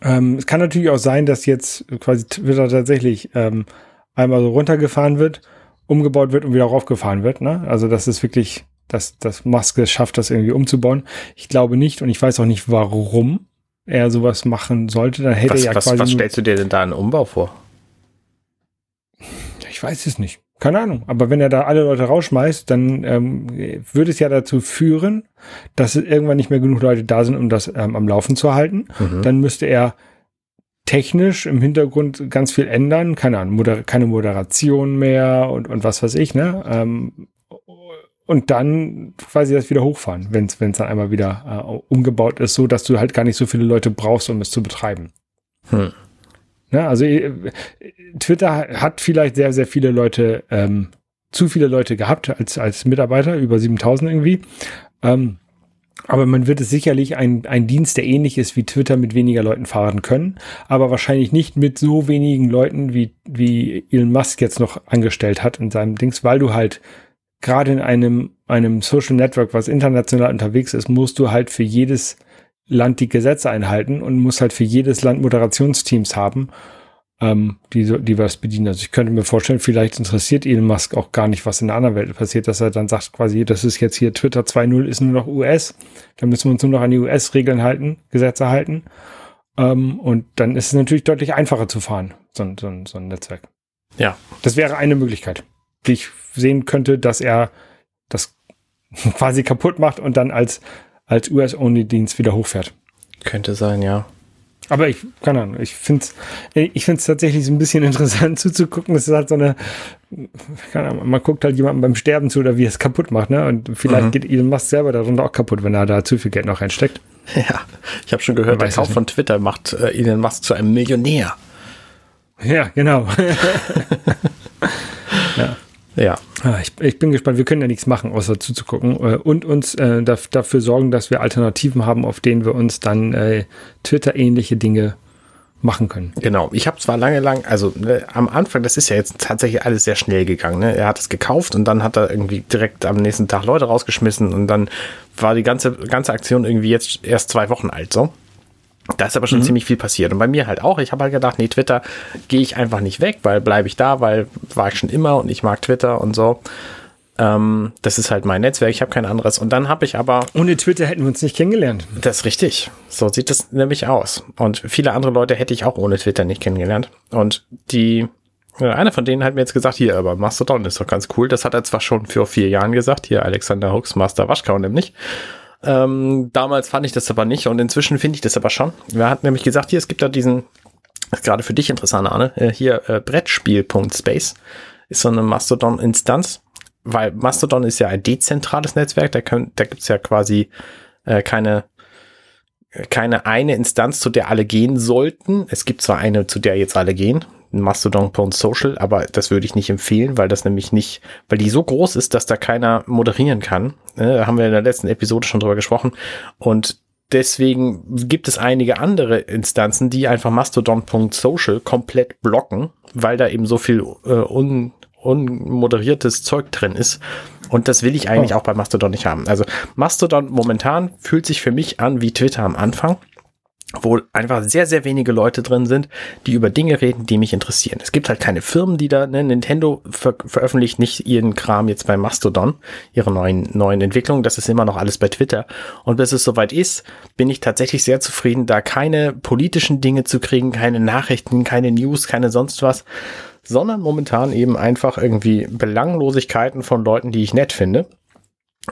Ähm, es kann natürlich auch sein, dass jetzt quasi Twitter tatsächlich ähm, einmal so runtergefahren wird, umgebaut wird und wieder raufgefahren wird. Ne? Also das ist wirklich, dass, Musk es schafft, das irgendwie umzubauen. Ich glaube nicht und ich weiß auch nicht warum er sowas machen sollte, dann hätte was, er ja was, quasi. Was stellst du dir denn da einen Umbau vor? Ich weiß es nicht. Keine Ahnung. Aber wenn er da alle Leute rausschmeißt, dann ähm, würde es ja dazu führen, dass irgendwann nicht mehr genug Leute da sind, um das ähm, am Laufen zu halten. Mhm. Dann müsste er technisch im Hintergrund ganz viel ändern. Keine Ahnung, moder keine Moderation mehr und, und was weiß ich, ne? Ähm, und dann quasi das wieder hochfahren, wenn es dann einmal wieder äh, umgebaut ist, so dass du halt gar nicht so viele Leute brauchst, um es zu betreiben. Hm. Ja, also äh, Twitter hat vielleicht sehr, sehr viele Leute, ähm, zu viele Leute gehabt als, als Mitarbeiter, über 7000 irgendwie. Ähm, aber man wird es sicherlich ein, ein Dienst, der ähnlich ist wie Twitter mit weniger Leuten fahren können, aber wahrscheinlich nicht mit so wenigen Leuten, wie, wie Elon Musk jetzt noch angestellt hat in seinem Dings, weil du halt gerade in einem, einem Social Network, was international unterwegs ist, musst du halt für jedes Land die Gesetze einhalten und musst halt für jedes Land Moderationsteams haben, ähm, die, die was bedienen. Also ich könnte mir vorstellen, vielleicht interessiert Elon Musk auch gar nicht, was in der anderen Welt passiert, dass er dann sagt quasi, das ist jetzt hier Twitter 2.0 ist nur noch US, dann müssen wir uns nur noch an die US-Regeln halten, Gesetze halten. Ähm, und dann ist es natürlich deutlich einfacher zu fahren, so, so, so ein Netzwerk. Ja. Das wäre eine Möglichkeit, die ich sehen könnte, dass er das quasi kaputt macht und dann als, als US-Only-Dienst wieder hochfährt. Könnte sein, ja. Aber ich, keine Ahnung, ich finde es ich find's tatsächlich so ein bisschen interessant zuzugucken. Das ist halt so eine, keine Ahnung, man guckt halt jemandem beim Sterben zu oder wie er es kaputt macht, ne? Und vielleicht mhm. geht Elon Musk selber darunter auch kaputt, wenn er da zu viel Geld noch reinsteckt. Ja, ich habe schon gehört, der Kauf von Twitter macht äh, Elon Musk zu einem Millionär. Ja, genau. ja. Ah, ich, ich, bin gespannt. Wir können ja nichts machen, außer zuzugucken äh, und uns äh, dafür sorgen, dass wir Alternativen haben, auf denen wir uns dann äh, Twitter-ähnliche Dinge machen können. Genau. Ich habe zwar lange lang, also ne, am Anfang, das ist ja jetzt tatsächlich alles sehr schnell gegangen. Ne? Er hat es gekauft und dann hat er irgendwie direkt am nächsten Tag Leute rausgeschmissen und dann war die ganze ganze Aktion irgendwie jetzt erst zwei Wochen alt so. Da ist aber schon mhm. ziemlich viel passiert. Und bei mir halt auch. Ich habe halt gedacht, nee, Twitter gehe ich einfach nicht weg, weil bleibe ich da, weil war ich schon immer und ich mag Twitter und so. Ähm, das ist halt mein Netzwerk, ich habe kein anderes. Und dann habe ich aber. Ohne Twitter hätten wir uns nicht kennengelernt. Das ist richtig. So sieht es nämlich aus. Und viele andere Leute hätte ich auch ohne Twitter nicht kennengelernt. Und die, einer von denen hat mir jetzt gesagt, hier, aber Mastodon ist doch ganz cool. Das hat er zwar schon vor vier Jahren gesagt, hier Alexander Hooks, Master Waschkau nämlich. Ähm, damals fand ich das aber nicht und inzwischen finde ich das aber schon. Wir hatten nämlich gesagt, hier, es gibt da diesen, gerade für dich interessant, Arne, äh, hier äh, Brettspiel.space ist so eine Mastodon-Instanz, weil Mastodon ist ja ein dezentrales Netzwerk, da, können, da gibt's ja quasi äh, keine keine eine Instanz, zu der alle gehen sollten. Es gibt zwar eine, zu der jetzt alle gehen, Mastodon.social, aber das würde ich nicht empfehlen, weil das nämlich nicht, weil die so groß ist, dass da keiner moderieren kann. Ne, da haben wir in der letzten Episode schon drüber gesprochen. Und deswegen gibt es einige andere Instanzen, die einfach Mastodon.social komplett blocken, weil da eben so viel äh, un, unmoderiertes Zeug drin ist. Und das will ich eigentlich oh. auch bei Mastodon nicht haben. Also Mastodon momentan fühlt sich für mich an wie Twitter am Anfang. Wo einfach sehr, sehr wenige Leute drin sind, die über Dinge reden, die mich interessieren. Es gibt halt keine Firmen, die da, ne, Nintendo ver veröffentlicht nicht ihren Kram jetzt bei Mastodon, ihre neuen, neuen Entwicklungen. Das ist immer noch alles bei Twitter. Und bis es soweit ist, bin ich tatsächlich sehr zufrieden, da keine politischen Dinge zu kriegen, keine Nachrichten, keine News, keine sonst was, sondern momentan eben einfach irgendwie Belanglosigkeiten von Leuten, die ich nett finde.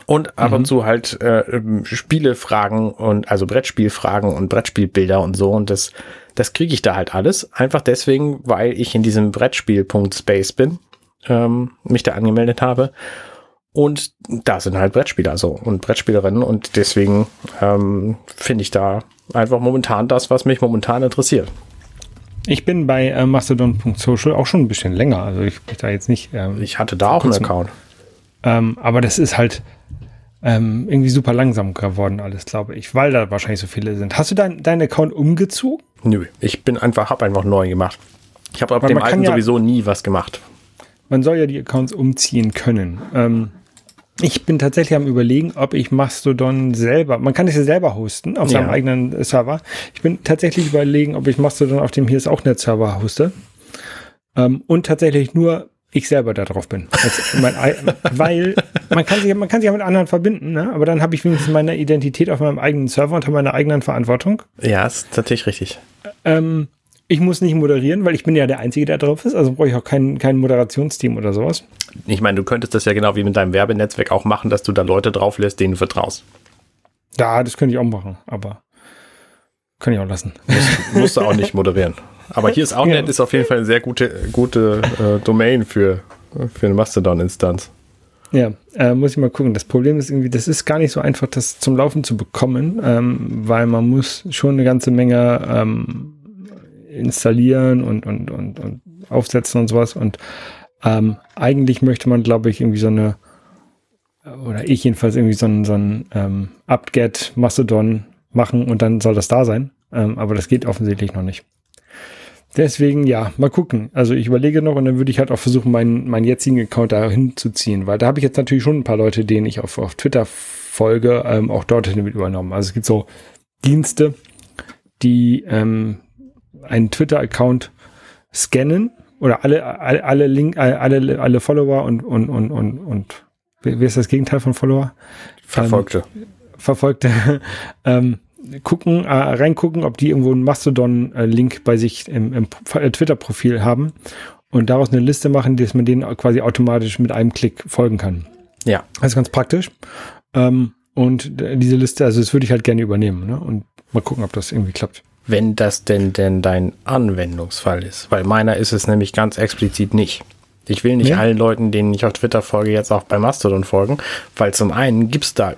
Und ab mhm. und zu halt äh, Spielefragen und also Brettspielfragen und Brettspielbilder und so. Und das, das kriege ich da halt alles. Einfach deswegen, weil ich in diesem Brettspiel.space bin, ähm, mich da angemeldet habe. Und da sind halt Brettspieler also und Brettspielerinnen. Und deswegen ähm, finde ich da einfach momentan das, was mich momentan interessiert. Ich bin bei äh, Mastodon.social auch schon ein bisschen länger. Also ich bin da jetzt nicht. Ähm, ich hatte da auch einen Account. Ähm, aber das ist halt ähm, irgendwie super langsam geworden alles, glaube ich, weil da wahrscheinlich so viele sind. Hast du deinen dein Account umgezogen? Nö, ich bin einfach, habe einfach neu gemacht. Ich habe auf dem alten ja, sowieso nie was gemacht. Man soll ja die Accounts umziehen können. Ähm, ich bin tatsächlich am überlegen, ob ich Mastodon selber, man kann es ja selber hosten auf ja. seinem eigenen Server. Ich bin tatsächlich überlegen, ob ich Mastodon auf dem hier ist auch Net Server hoste. Ähm, und tatsächlich nur ich selber da drauf bin. Mein, weil man kann sich, man kann sich ja mit anderen verbinden, ne? aber dann habe ich wenigstens meine Identität auf meinem eigenen Server unter meiner eigenen Verantwortung. Ja, ist natürlich richtig. Ähm, ich muss nicht moderieren, weil ich bin ja der Einzige, der drauf ist. Also brauche ich auch kein, kein Moderationsteam oder sowas. Ich meine, du könntest das ja genau wie mit deinem Werbenetzwerk auch machen, dass du da Leute drauf lässt, denen du vertraust. Ja, das könnte ich auch machen, aber kann ich auch lassen. Musst, musst du auch nicht moderieren. Aber hier ist auch ja. nett, ist auf jeden Fall eine sehr gute, gute äh, Domain für, für eine Mastodon-Instanz. Ja, äh, muss ich mal gucken. Das Problem ist irgendwie, das ist gar nicht so einfach, das zum Laufen zu bekommen, ähm, weil man muss schon eine ganze Menge ähm, installieren und, und, und, und aufsetzen und sowas. Und ähm, eigentlich möchte man, glaube ich, irgendwie so eine, oder ich jedenfalls irgendwie so ein, so ein ähm, Upget Mastodon machen und dann soll das da sein. Ähm, aber das geht offensichtlich noch nicht. Deswegen, ja, mal gucken. Also ich überlege noch und dann würde ich halt auch versuchen, meinen, meinen jetzigen Account da hinzuziehen, weil da habe ich jetzt natürlich schon ein paar Leute, denen ich auf, auf Twitter folge, ähm, auch dort mit übernommen. Also es gibt so Dienste, die ähm, einen Twitter-Account scannen oder alle, alle, alle Link, alle, alle Follower und, und, und, und, und wie ist das Gegenteil von Follower? Verfolgte. Ähm, Verfolgte, ähm, gucken, äh, reingucken, ob die irgendwo einen Mastodon-Link bei sich im, im äh, Twitter-Profil haben und daraus eine Liste machen, dass man denen quasi automatisch mit einem Klick folgen kann. Ja. Das ist ganz praktisch. Ähm, und diese Liste, also das würde ich halt gerne übernehmen ne? und mal gucken, ob das irgendwie klappt. Wenn das denn denn dein Anwendungsfall ist, weil meiner ist es nämlich ganz explizit nicht. Ich will nicht ja. allen Leuten, denen ich auf Twitter folge, jetzt auch bei Mastodon folgen, weil zum einen gibt es da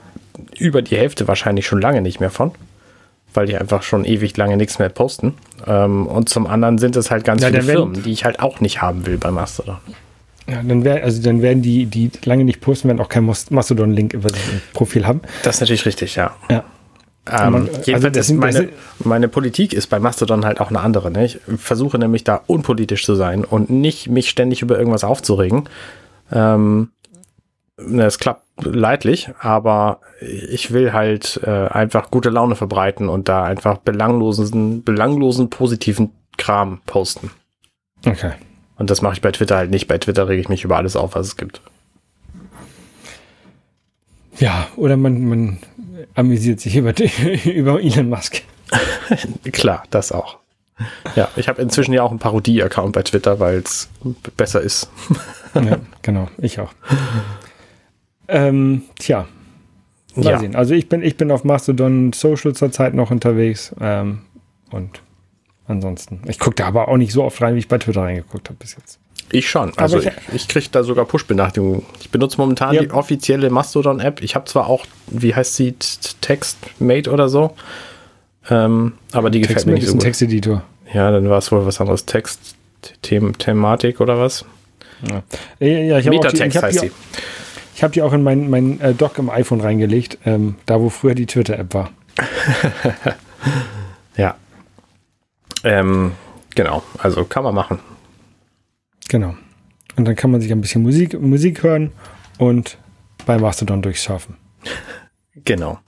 über die Hälfte wahrscheinlich schon lange nicht mehr von weil die einfach schon ewig lange nichts mehr posten. Ähm, und zum anderen sind es halt ganz ja, viele Firmen, die ich halt auch nicht haben will bei Mastodon. Ja, dann wäre, also dann werden die, die lange nicht posten, werden auch kein Mastodon-Link über im Profil haben. Das ist natürlich richtig, ja. Ja. Ähm, man, also ist meine, meine Politik ist bei Mastodon halt auch eine andere. Ne? Ich versuche nämlich da unpolitisch zu sein und nicht mich ständig über irgendwas aufzuregen. Ähm, es klappt leidlich, aber ich will halt äh, einfach gute Laune verbreiten und da einfach belanglosen, belanglosen positiven Kram posten. Okay. Und das mache ich bei Twitter halt nicht. Bei Twitter rege ich mich über alles auf, was es gibt. Ja, oder man, man amüsiert sich über, über Elon Musk. Klar, das auch. Ja, ich habe inzwischen ja auch einen Parodie-Account bei Twitter, weil es besser ist. ja, genau, ich auch. Ähm, tja. Mal ja. sehen. Also ich bin, ich bin auf Mastodon Social zurzeit noch unterwegs. Ähm, und ansonsten. Ich gucke da aber auch nicht so oft rein, wie ich bei Twitter reingeguckt habe bis jetzt. Ich schon. Also ich, ich, ich kriege da sogar Push-Benachrichtigungen. Ich benutze momentan ja. die offizielle Mastodon-App. Ich habe zwar auch, wie heißt sie, TextMate oder so. Ähm, aber die gefällt mir nicht so gut. Texteditor. Ja, dann war es wohl was anderes. Text, -Them Thematik oder was? Ja, ja ich Metatext heißt sie. Ich habe die auch in mein, mein äh, Dock im iPhone reingelegt, ähm, da wo früher die Twitter-App war. ja. Ähm, genau, also kann man machen. Genau. Und dann kann man sich ein bisschen Musik, Musik hören und bei Mastodon durchsurfen. Genau.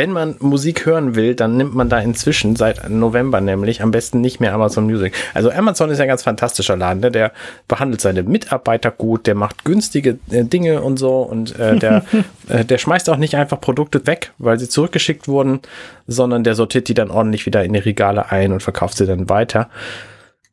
Wenn man Musik hören will, dann nimmt man da inzwischen seit November nämlich am besten nicht mehr Amazon Music. Also Amazon ist ja ein ganz fantastischer Laden, ne? der behandelt seine Mitarbeiter gut, der macht günstige äh, Dinge und so und äh, der, äh, der schmeißt auch nicht einfach Produkte weg, weil sie zurückgeschickt wurden, sondern der sortiert die dann ordentlich wieder in die Regale ein und verkauft sie dann weiter.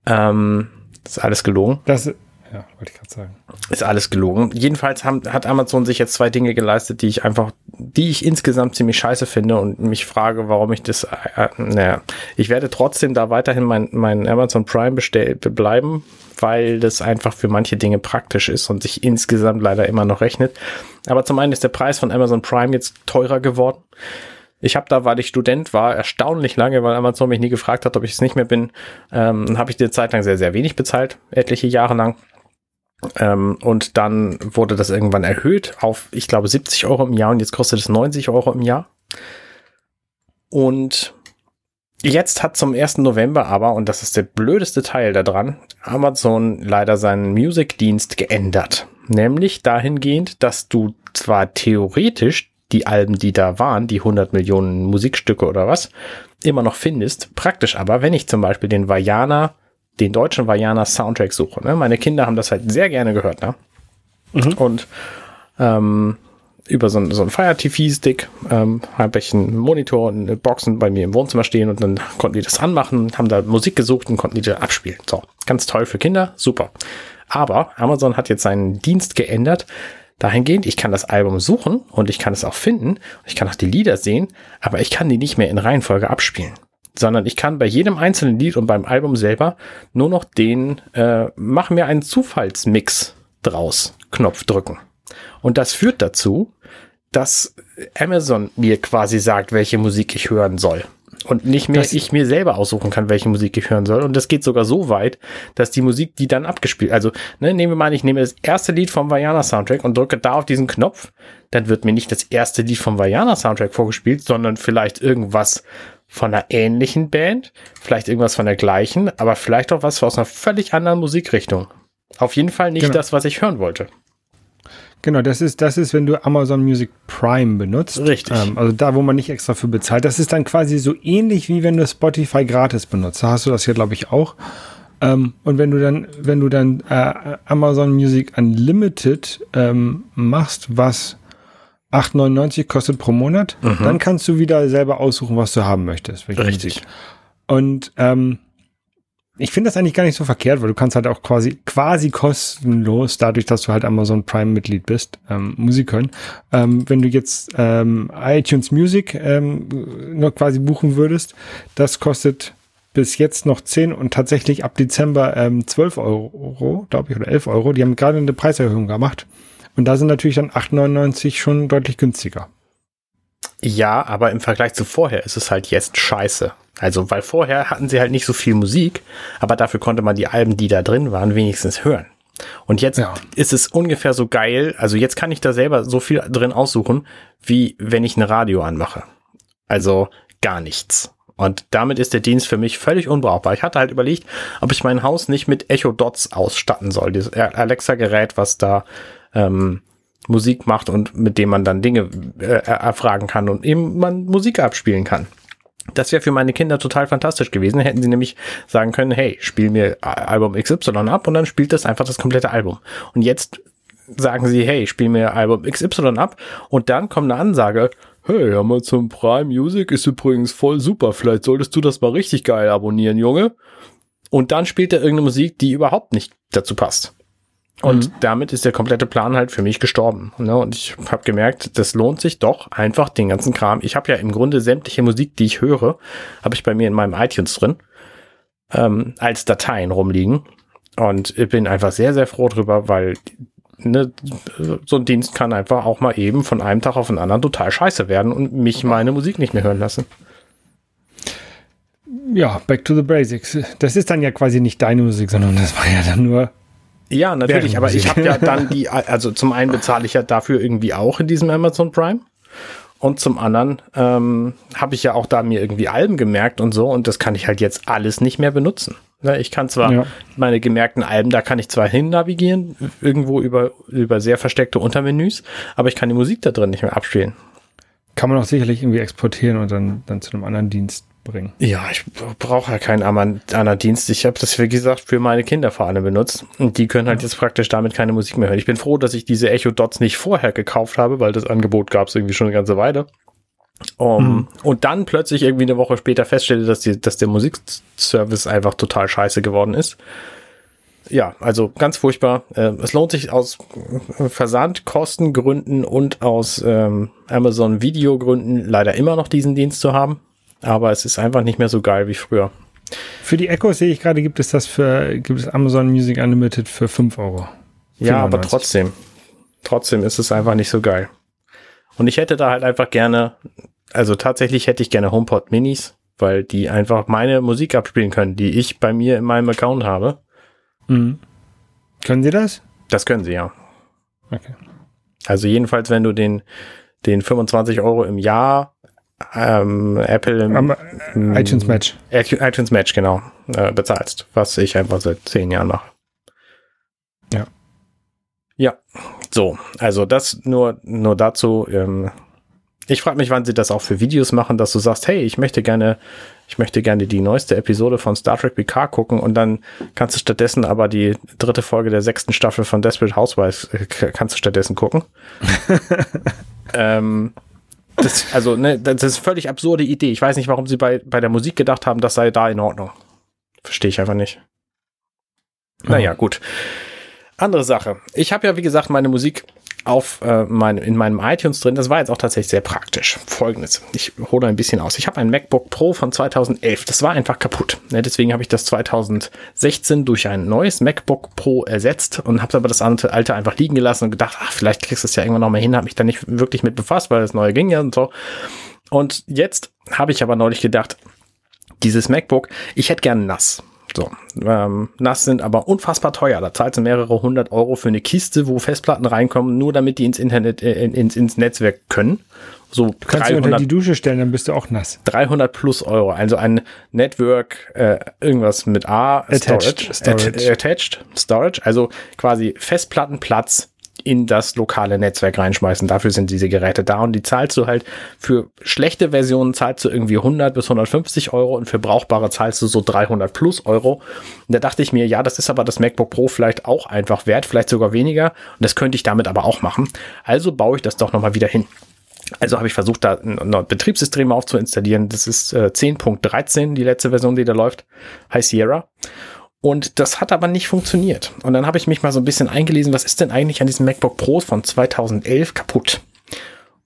Ähm, das ist alles gelogen. Das, ja, wollte ich gerade sagen. Ist alles gelogen. Jedenfalls haben, hat Amazon sich jetzt zwei Dinge geleistet, die ich einfach, die ich insgesamt ziemlich scheiße finde und mich frage, warum ich das, äh, naja, ich werde trotzdem da weiterhin mein, mein Amazon Prime bestell, bleiben, weil das einfach für manche Dinge praktisch ist und sich insgesamt leider immer noch rechnet. Aber zum einen ist der Preis von Amazon Prime jetzt teurer geworden. Ich habe da, weil ich Student war, erstaunlich lange, weil Amazon mich nie gefragt hat, ob ich es nicht mehr bin, ähm, habe ich eine Zeit lang sehr, sehr wenig bezahlt, etliche Jahre lang. Ähm, und dann wurde das irgendwann erhöht auf, ich glaube, 70 Euro im Jahr und jetzt kostet es 90 Euro im Jahr. Und jetzt hat zum 1. November aber, und das ist der blödeste Teil daran, Amazon leider seinen Music-Dienst geändert. Nämlich dahingehend, dass du zwar theoretisch die Alben, die da waren, die 100 Millionen Musikstücke oder was, immer noch findest. Praktisch aber, wenn ich zum Beispiel den Vajana den deutschen Vajana Soundtrack suche. Ne? Meine Kinder haben das halt sehr gerne gehört. Ne? Mhm. Und ähm, über so, so einen Fire TV-Stick ähm, habe ich einen Monitor und eine Boxen bei mir im Wohnzimmer stehen und dann konnten die das anmachen, haben da Musik gesucht und konnten die da abspielen. So, ganz toll für Kinder, super. Aber Amazon hat jetzt seinen Dienst geändert, dahingehend, ich kann das Album suchen und ich kann es auch finden, ich kann auch die Lieder sehen, aber ich kann die nicht mehr in Reihenfolge abspielen sondern ich kann bei jedem einzelnen Lied und beim Album selber nur noch den äh, Mach mir einen Zufallsmix draus Knopf drücken. Und das führt dazu, dass Amazon mir quasi sagt, welche Musik ich hören soll. Und nicht mehr ich mir selber aussuchen kann, welche Musik ich hören soll. Und das geht sogar so weit, dass die Musik, die dann abgespielt, also ne, nehmen wir mal, ich nehme das erste Lied vom Vajana Soundtrack und drücke da auf diesen Knopf, dann wird mir nicht das erste Lied vom Vajana Soundtrack vorgespielt, sondern vielleicht irgendwas von einer ähnlichen Band, vielleicht irgendwas von der gleichen, aber vielleicht auch was aus einer völlig anderen Musikrichtung. Auf jeden Fall nicht genau. das, was ich hören wollte. Genau, das ist, das ist, wenn du Amazon Music Prime benutzt. Richtig. Ähm, also da, wo man nicht extra für bezahlt. Das ist dann quasi so ähnlich wie wenn du Spotify gratis benutzt. Da hast du das hier, glaube ich, auch. Ähm, und wenn du dann, wenn du dann äh, Amazon Music Unlimited ähm, machst, was 8,99 kostet pro Monat, mhm. dann kannst du wieder selber aussuchen, was du haben möchtest. Richtig. Und ähm, ich finde das eigentlich gar nicht so verkehrt, weil du kannst halt auch quasi quasi kostenlos, dadurch, dass du halt Amazon Prime Mitglied bist, ähm, Musik hören. Ähm, wenn du jetzt ähm, iTunes Music ähm, nur quasi buchen würdest, das kostet bis jetzt noch 10 und tatsächlich ab Dezember ähm, 12 Euro, glaube ich, oder 11 Euro. Die haben gerade eine Preiserhöhung gemacht. Und da sind natürlich dann 8,99 schon deutlich günstiger. Ja, aber im Vergleich zu vorher ist es halt jetzt scheiße. Also, weil vorher hatten sie halt nicht so viel Musik, aber dafür konnte man die Alben, die da drin waren, wenigstens hören. Und jetzt ja. ist es ungefähr so geil. Also jetzt kann ich da selber so viel drin aussuchen, wie wenn ich ein Radio anmache. Also gar nichts. Und damit ist der Dienst für mich völlig unbrauchbar. Ich hatte halt überlegt, ob ich mein Haus nicht mit Echo Dots ausstatten soll. Dieses Alexa-Gerät, was da ähm, Musik macht und mit dem man dann Dinge äh, erfragen kann und eben man Musik abspielen kann. Das wäre für meine Kinder total fantastisch gewesen. Hätten sie nämlich sagen können, hey, spiel mir Album XY ab und dann spielt das einfach das komplette Album. Und jetzt sagen sie, hey, spiel mir Album XY ab und dann kommt eine Ansage, hey, Amazon Prime Music ist übrigens voll super, vielleicht solltest du das mal richtig geil abonnieren, Junge. Und dann spielt er irgendeine Musik, die überhaupt nicht dazu passt. Und mhm. damit ist der komplette Plan halt für mich gestorben. Ne? Und ich habe gemerkt, das lohnt sich doch einfach den ganzen Kram. Ich habe ja im Grunde sämtliche Musik, die ich höre, habe ich bei mir in meinem iTunes drin, ähm, als Dateien rumliegen. Und ich bin einfach sehr, sehr froh drüber, weil ne, so ein Dienst kann einfach auch mal eben von einem Tag auf den anderen total scheiße werden und mich meine Musik nicht mehr hören lassen. Ja, back to the basics. Das ist dann ja quasi nicht deine Musik, sondern das war ja dann nur ja, natürlich, aber ich habe ja dann die, also zum einen bezahle ich ja dafür irgendwie auch in diesem Amazon Prime. Und zum anderen ähm, habe ich ja auch da mir irgendwie Alben gemerkt und so und das kann ich halt jetzt alles nicht mehr benutzen. Ne, ich kann zwar ja. meine gemerkten Alben, da kann ich zwar hin navigieren, irgendwo über, über sehr versteckte Untermenüs, aber ich kann die Musik da drin nicht mehr abspielen. Kann man auch sicherlich irgendwie exportieren und dann, dann zu einem anderen Dienst bringen. Ja, ich brauche ja keinen anderen Dienst. Ich habe das, wie gesagt, für meine Kinder vor allem benutzt. Und die können halt jetzt praktisch damit keine Musik mehr hören. Ich bin froh, dass ich diese Echo Dots nicht vorher gekauft habe, weil das Angebot gab es irgendwie schon eine ganze Weile. Um, hm. Und dann plötzlich irgendwie eine Woche später feststelle, dass, die, dass der Musikservice einfach total scheiße geworden ist. Ja, also ganz furchtbar. Äh, es lohnt sich aus Versandkostengründen und aus ähm, Amazon Videogründen leider immer noch diesen Dienst zu haben. Aber es ist einfach nicht mehr so geil wie früher. Für die Echo sehe ich gerade, gibt es das für, gibt es Amazon Music Unlimited für 5 Euro. Ja, aber trotzdem. Trotzdem ist es einfach nicht so geil. Und ich hätte da halt einfach gerne, also tatsächlich hätte ich gerne HomePod Minis, weil die einfach meine Musik abspielen können, die ich bei mir in meinem Account habe. Mhm. Können sie das? Das können sie, ja. Okay. Also jedenfalls, wenn du den, den 25 Euro im Jahr ähm, Apple im, im, iTunes Match. iTunes Match, genau, äh, bezahlst, was ich einfach seit zehn Jahren mache. Ja. Ja, so, also das nur, nur dazu. Ähm, ich frage mich, wann sie das auch für Videos machen, dass du sagst, hey, ich möchte gerne, ich möchte gerne die neueste Episode von Star Trek PK gucken und dann kannst du stattdessen aber die dritte Folge der sechsten Staffel von Desperate Housewives äh, kannst du stattdessen gucken. ähm, das, also, ne, das ist eine völlig absurde Idee. Ich weiß nicht, warum sie bei, bei der Musik gedacht haben, das sei da in Ordnung. Verstehe ich einfach nicht. Naja, gut. Andere Sache. Ich habe ja, wie gesagt, meine Musik auf äh, mein, in meinem iTunes drin. Das war jetzt auch tatsächlich sehr praktisch. Folgendes. Ich hole ein bisschen aus. Ich habe ein MacBook Pro von 2011. Das war einfach kaputt. Ne, deswegen habe ich das 2016 durch ein neues MacBook Pro ersetzt und habe aber das alte einfach liegen gelassen und gedacht, ach, vielleicht kriegst du es ja irgendwann noch mal hin. Habe mich da nicht wirklich mit befasst, weil das neue ging ja und so. Und jetzt habe ich aber neulich gedacht, dieses MacBook, ich hätte gern nass. So, ähm, NAS sind aber unfassbar teuer. Da zahlst du mehrere hundert Euro für eine Kiste, wo Festplatten reinkommen, nur damit die ins Internet, äh, ins, ins Netzwerk können. So du kannst 300, unter die Dusche stellen, dann bist du auch nass. 300 plus Euro. Also ein Network, äh, irgendwas mit A, attached, Storage, Storage. attached Storage, also quasi Festplattenplatz in das lokale Netzwerk reinschmeißen. Dafür sind diese Geräte da und die zahlst du halt für schlechte Versionen zahlst du irgendwie 100 bis 150 Euro und für brauchbare zahlst du so 300 plus Euro. Und da dachte ich mir, ja, das ist aber das MacBook Pro vielleicht auch einfach wert, vielleicht sogar weniger. Und das könnte ich damit aber auch machen. Also baue ich das doch nochmal wieder hin. Also habe ich versucht, da ein, ein Betriebssystem aufzuinstallieren. Das ist äh, 10.13, die letzte Version, die da läuft. High Sierra. Und das hat aber nicht funktioniert. Und dann habe ich mich mal so ein bisschen eingelesen, was ist denn eigentlich an diesem MacBook Pro von 2011 kaputt?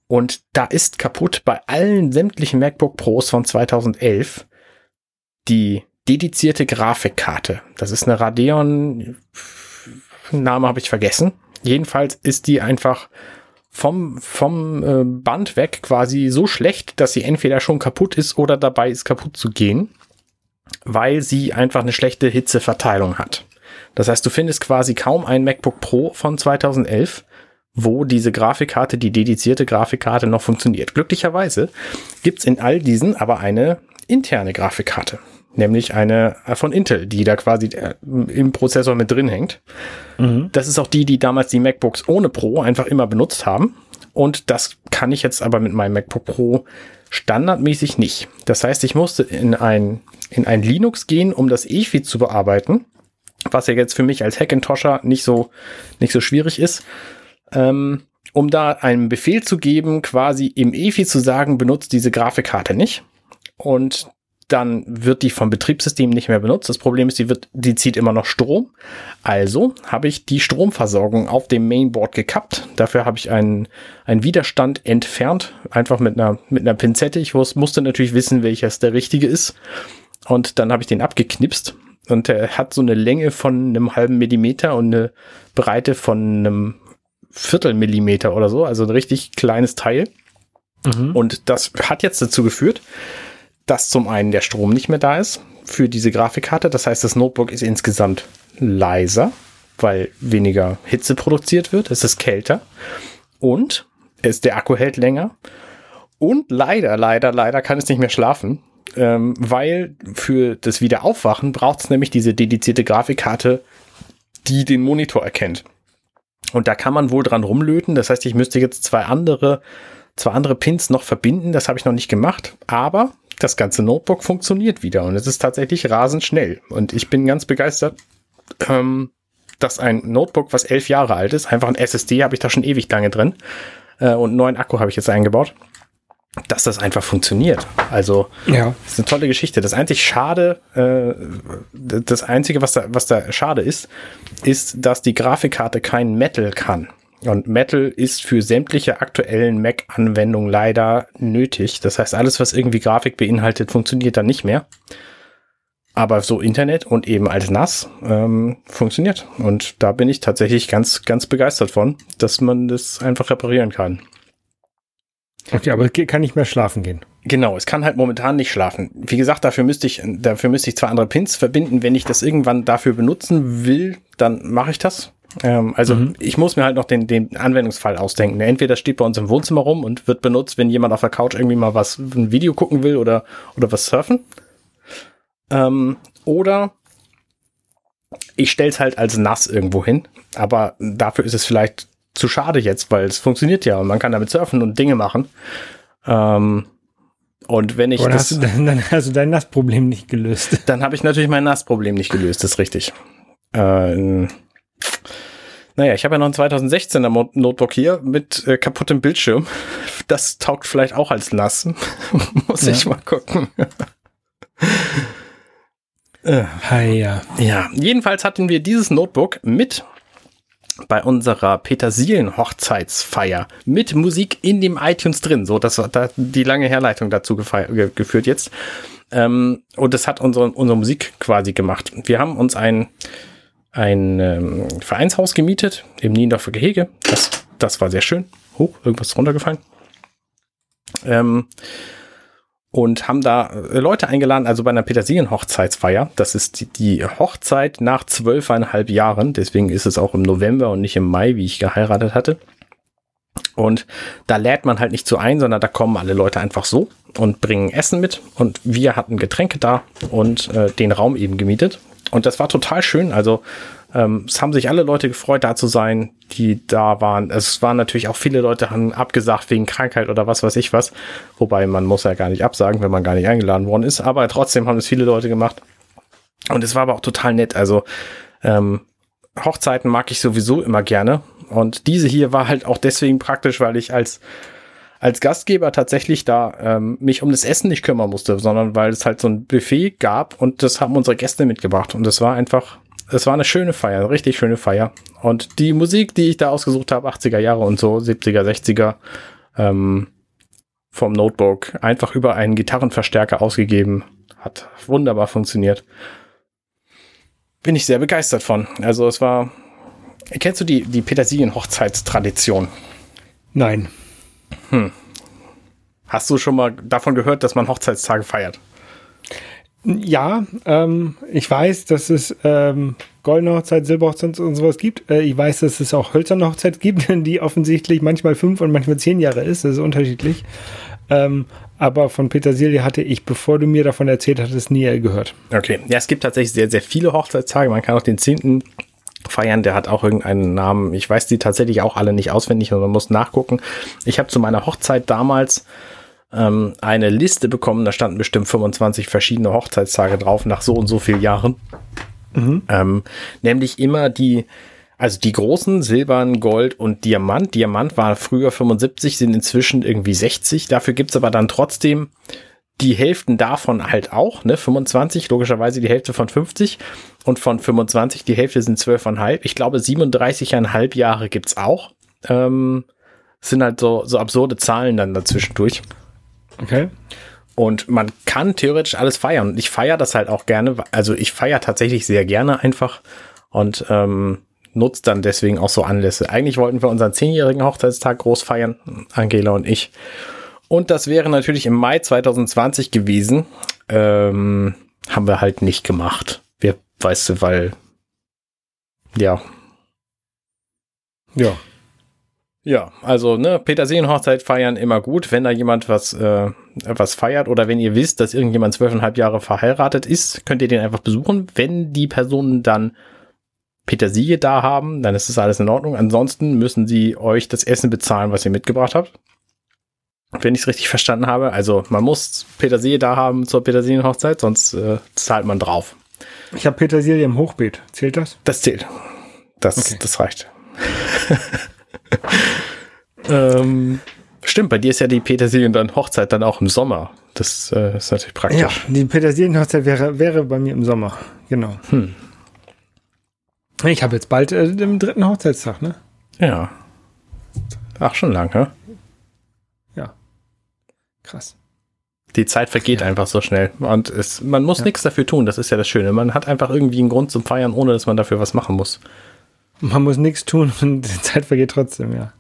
Und da ist kaputt bei allen sämtlichen MacBook Pros von 2011 die dedizierte Grafikkarte. Das ist eine Radeon, Name habe ich vergessen. Jedenfalls ist die einfach vom, vom äh, Band weg quasi so schlecht, dass sie entweder schon kaputt ist oder dabei ist kaputt zu gehen weil sie einfach eine schlechte Hitzeverteilung hat. Das heißt, du findest quasi kaum ein MacBook Pro von 2011, wo diese Grafikkarte, die dedizierte Grafikkarte noch funktioniert. Glücklicherweise gibt's in all diesen aber eine interne Grafikkarte, nämlich eine von Intel, die da quasi äh, im Prozessor mit drin hängt. Mhm. Das ist auch die, die damals die MacBooks ohne Pro einfach immer benutzt haben. Und das kann ich jetzt aber mit meinem MacBook Pro standardmäßig nicht. Das heißt, ich musste in ein in ein Linux gehen, um das EFI zu bearbeiten, was ja jetzt für mich als Hackintosher nicht so, nicht so schwierig ist, ähm, um da einen Befehl zu geben, quasi im EFI zu sagen, benutzt diese Grafikkarte nicht. Und dann wird die vom Betriebssystem nicht mehr benutzt. Das Problem ist, die, wird, die zieht immer noch Strom. Also habe ich die Stromversorgung auf dem Mainboard gekappt. Dafür habe ich einen, einen Widerstand entfernt, einfach mit einer, mit einer Pinzette. Ich musste natürlich wissen, welches der richtige ist. Und dann habe ich den abgeknipst und er hat so eine Länge von einem halben Millimeter und eine Breite von einem Viertelmillimeter oder so, also ein richtig kleines Teil. Mhm. Und das hat jetzt dazu geführt, dass zum einen der Strom nicht mehr da ist für diese Grafikkarte. Das heißt, das Notebook ist insgesamt leiser, weil weniger Hitze produziert wird. Es ist kälter und es, der Akku hält länger. Und leider, leider, leider kann es nicht mehr schlafen, ähm, weil für das Wiederaufwachen braucht es nämlich diese dedizierte Grafikkarte, die den Monitor erkennt. Und da kann man wohl dran rumlöten. Das heißt, ich müsste jetzt zwei andere zwei andere Pins noch verbinden. Das habe ich noch nicht gemacht, aber das ganze Notebook funktioniert wieder und es ist tatsächlich rasend schnell. Und ich bin ganz begeistert, ähm, dass ein Notebook, was elf Jahre alt ist, einfach ein SSD habe ich da schon ewig lange drin äh, und einen neuen Akku habe ich jetzt eingebaut, dass das einfach funktioniert. Also Ja. das ist eine tolle Geschichte. Das einzig Schade, äh, das Einzige, was da, was da schade ist, ist, dass die Grafikkarte kein Metal kann. Und Metal ist für sämtliche aktuellen Mac-Anwendungen leider nötig. Das heißt, alles, was irgendwie Grafik beinhaltet, funktioniert dann nicht mehr. Aber so Internet und eben als NAS ähm, funktioniert. Und da bin ich tatsächlich ganz, ganz begeistert von, dass man das einfach reparieren kann. Okay, aber es kann nicht mehr schlafen gehen. Genau, es kann halt momentan nicht schlafen. Wie gesagt, dafür müsste ich, dafür müsste ich zwei andere Pins verbinden. Wenn ich das irgendwann dafür benutzen will, dann mache ich das. Ähm, also ich muss mir halt noch den, den Anwendungsfall ausdenken. Entweder steht bei uns im Wohnzimmer rum und wird benutzt, wenn jemand auf der Couch irgendwie mal was, ein Video gucken will oder, oder was surfen. Ähm, oder ich stelle es halt als nass irgendwo hin. Aber dafür ist es vielleicht zu schade jetzt, weil es funktioniert ja und man kann damit surfen und Dinge machen. Ähm, und wenn ich Oder das, hast du dann, dann hast du dein NAS-Problem nicht gelöst? dann habe ich natürlich mein NAS-Problem nicht gelöst, das ist richtig. Äh, naja, ich habe ja noch ein 2016er Mo- Notebook hier mit äh, kaputtem Bildschirm. Das taugt vielleicht auch als NAS. Muss Ja. ich mal gucken. äh, ja. ja, jedenfalls hatten wir dieses Notebook mit bei unserer Petersilien-Hochzeitsfeier mit Musik in dem iTunes drin. So, das hat da die lange Herleitung dazu geführt jetzt. Ähm, und das hat unsere, unsere Musik quasi gemacht. Wir haben uns ein, ein ähm, Vereinshaus gemietet im Niendorfer Gehege. Das, das war sehr schön. Hoch, irgendwas runtergefallen. Ähm, und haben da äh, Leute eingeladen, also bei einer Petersilien-Hochzeitsfeier. Das ist die, die Hochzeit nach zwölfeinhalb Jahren. Deswegen ist es auch im November und nicht im Mai, wie ich geheiratet hatte. Und da lädt man halt nicht so ein, sondern da kommen alle Leute einfach so und bringen Essen mit. Und wir hatten Getränke da und äh, den Raum eben gemietet. Und das war total schön. Also ähm, es haben sich alle Leute gefreut, da zu sein, die da waren. Es waren natürlich auch viele Leute haben abgesagt wegen Krankheit oder was weiß ich was. Wobei man muss ja gar nicht absagen, wenn man gar nicht eingeladen worden ist. Aber trotzdem haben es viele Leute gemacht. Und es war aber auch total nett. Also ähm, Hochzeiten mag ich sowieso immer gerne. Und diese hier war halt auch deswegen praktisch, weil ich als, als Gastgeber tatsächlich da ähm, mich um das Essen nicht kümmern musste, sondern weil es halt so ein Buffet gab und das haben unsere Gäste mitgebracht. Und es war einfach, es war eine schöne Feier, eine richtig schöne Feier. Und die Musik, die ich da ausgesucht habe, 80er Jahre und so, 70er, 60er, ähm, vom Notebook, einfach über einen Gitarrenverstärker ausgegeben, hat wunderbar funktioniert. Bin ich sehr begeistert von. Also es war, Kennst du die, die Petersilien-Hochzeitstradition? Nein. Hast du schon mal davon gehört, dass man Hochzeitstage feiert? Ja, ähm, ich weiß, dass es ähm, goldene Hochzeit, Silberhochzeit und sowas gibt. Äh, ich weiß, dass es auch hölzerne Hochzeit gibt, die offensichtlich manchmal fünf und manchmal zehn Jahre ist. Das ist unterschiedlich. Ähm, aber von Petersilie hatte ich, bevor du mir davon erzählt hattest, nie gehört. Okay. Ja, es gibt tatsächlich sehr, sehr viele Hochzeitstage. Man kann auch den 10. feiern, der hat auch irgendeinen Namen. Ich weiß die tatsächlich auch alle nicht auswendig und man muss nachgucken. Ich habe zu meiner Hochzeit damals ähm, eine Liste bekommen, da standen bestimmt 25 verschiedene Hochzeitstage drauf nach so und so vielen Jahren. Ähm, nämlich immer die, also die großen Silbern, Gold und Diamant. Diamant war früher 75, sind inzwischen irgendwie 60. Dafür gibt's aber dann trotzdem die Hälften davon halt auch, ne? 25, logischerweise die Hälfte von 50 und von 25 die Hälfte sind 12,5. Ich glaube 37,5 Jahre gibt's auch. Ähm, sind halt so, so absurde Zahlen dann dazwischen durch. Okay. Und man kann theoretisch alles feiern. Und ich feiere das halt auch gerne. Also ich feiere tatsächlich sehr gerne einfach und ähm, nutzt dann deswegen auch so Anlässe. Eigentlich wollten wir unseren zehnjährigen Hochzeitstag groß feiern, Angela und ich. Und das wäre natürlich im Mai 2020 gewesen. Ähm, haben wir halt nicht gemacht. Wir, weißt du, weil, ja, Ja. Ja, also ne, Petersilienhochzeit feiern immer gut, wenn da jemand was, äh, was feiert oder wenn ihr wisst, dass irgendjemand zwölfeinhalb Jahre verheiratet ist, könnt ihr den einfach besuchen. Wenn die Personen dann Petersilie da haben, dann ist das alles in Ordnung. Ansonsten müssen sie euch das Essen bezahlen, was ihr mitgebracht habt. Wenn ich es richtig verstanden habe. Also man muss Petersilie da haben zur Petersilienhochzeit, sonst äh, zahlt man drauf. Ich habe Petersilie im Hochbeet. Zählt das? Das zählt. Das, Okay. das reicht. ähm, stimmt, bei dir ist ja die Petersilien dann Hochzeit dann auch im Sommer. Das äh, ist natürlich praktisch. Ja, die Petersilienhochzeit wäre, wäre bei mir im Sommer. Genau. Hm. Ich habe jetzt bald äh, den dritten Hochzeitstag, ne? Ja. Ach, schon lang, hä? Ja. Krass. Die Zeit vergeht einfach so schnell. Und es, man muss Ja. nichts dafür tun, das ist ja das Schöne. Man hat einfach irgendwie einen Grund zum Feiern, ohne dass man dafür was machen muss. Man muss nichts tun und die Zeit vergeht trotzdem, ja.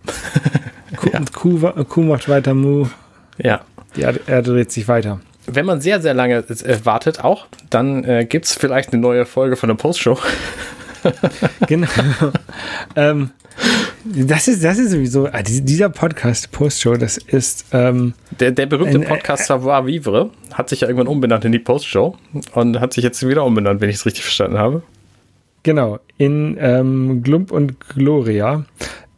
Kuh, Ja. Kuh, Kuh macht weiter Mu, Ja. die Erde, Erde dreht sich weiter. Wenn man sehr, sehr lange äh, wartet auch, dann äh, gibt es vielleicht eine neue Folge von der Postshow. Genau. ähm, das ist, das ist sowieso, ah, die- dieser Podcast, Postshow, das ist, ähm, Der, der berühmte Ein, äh, Podcast Savoir Vivre hat sich ja irgendwann umbenannt in die Postshow und hat sich jetzt wieder umbenannt, wenn ich es richtig verstanden habe. genau, in ähm, Glump und Gloria.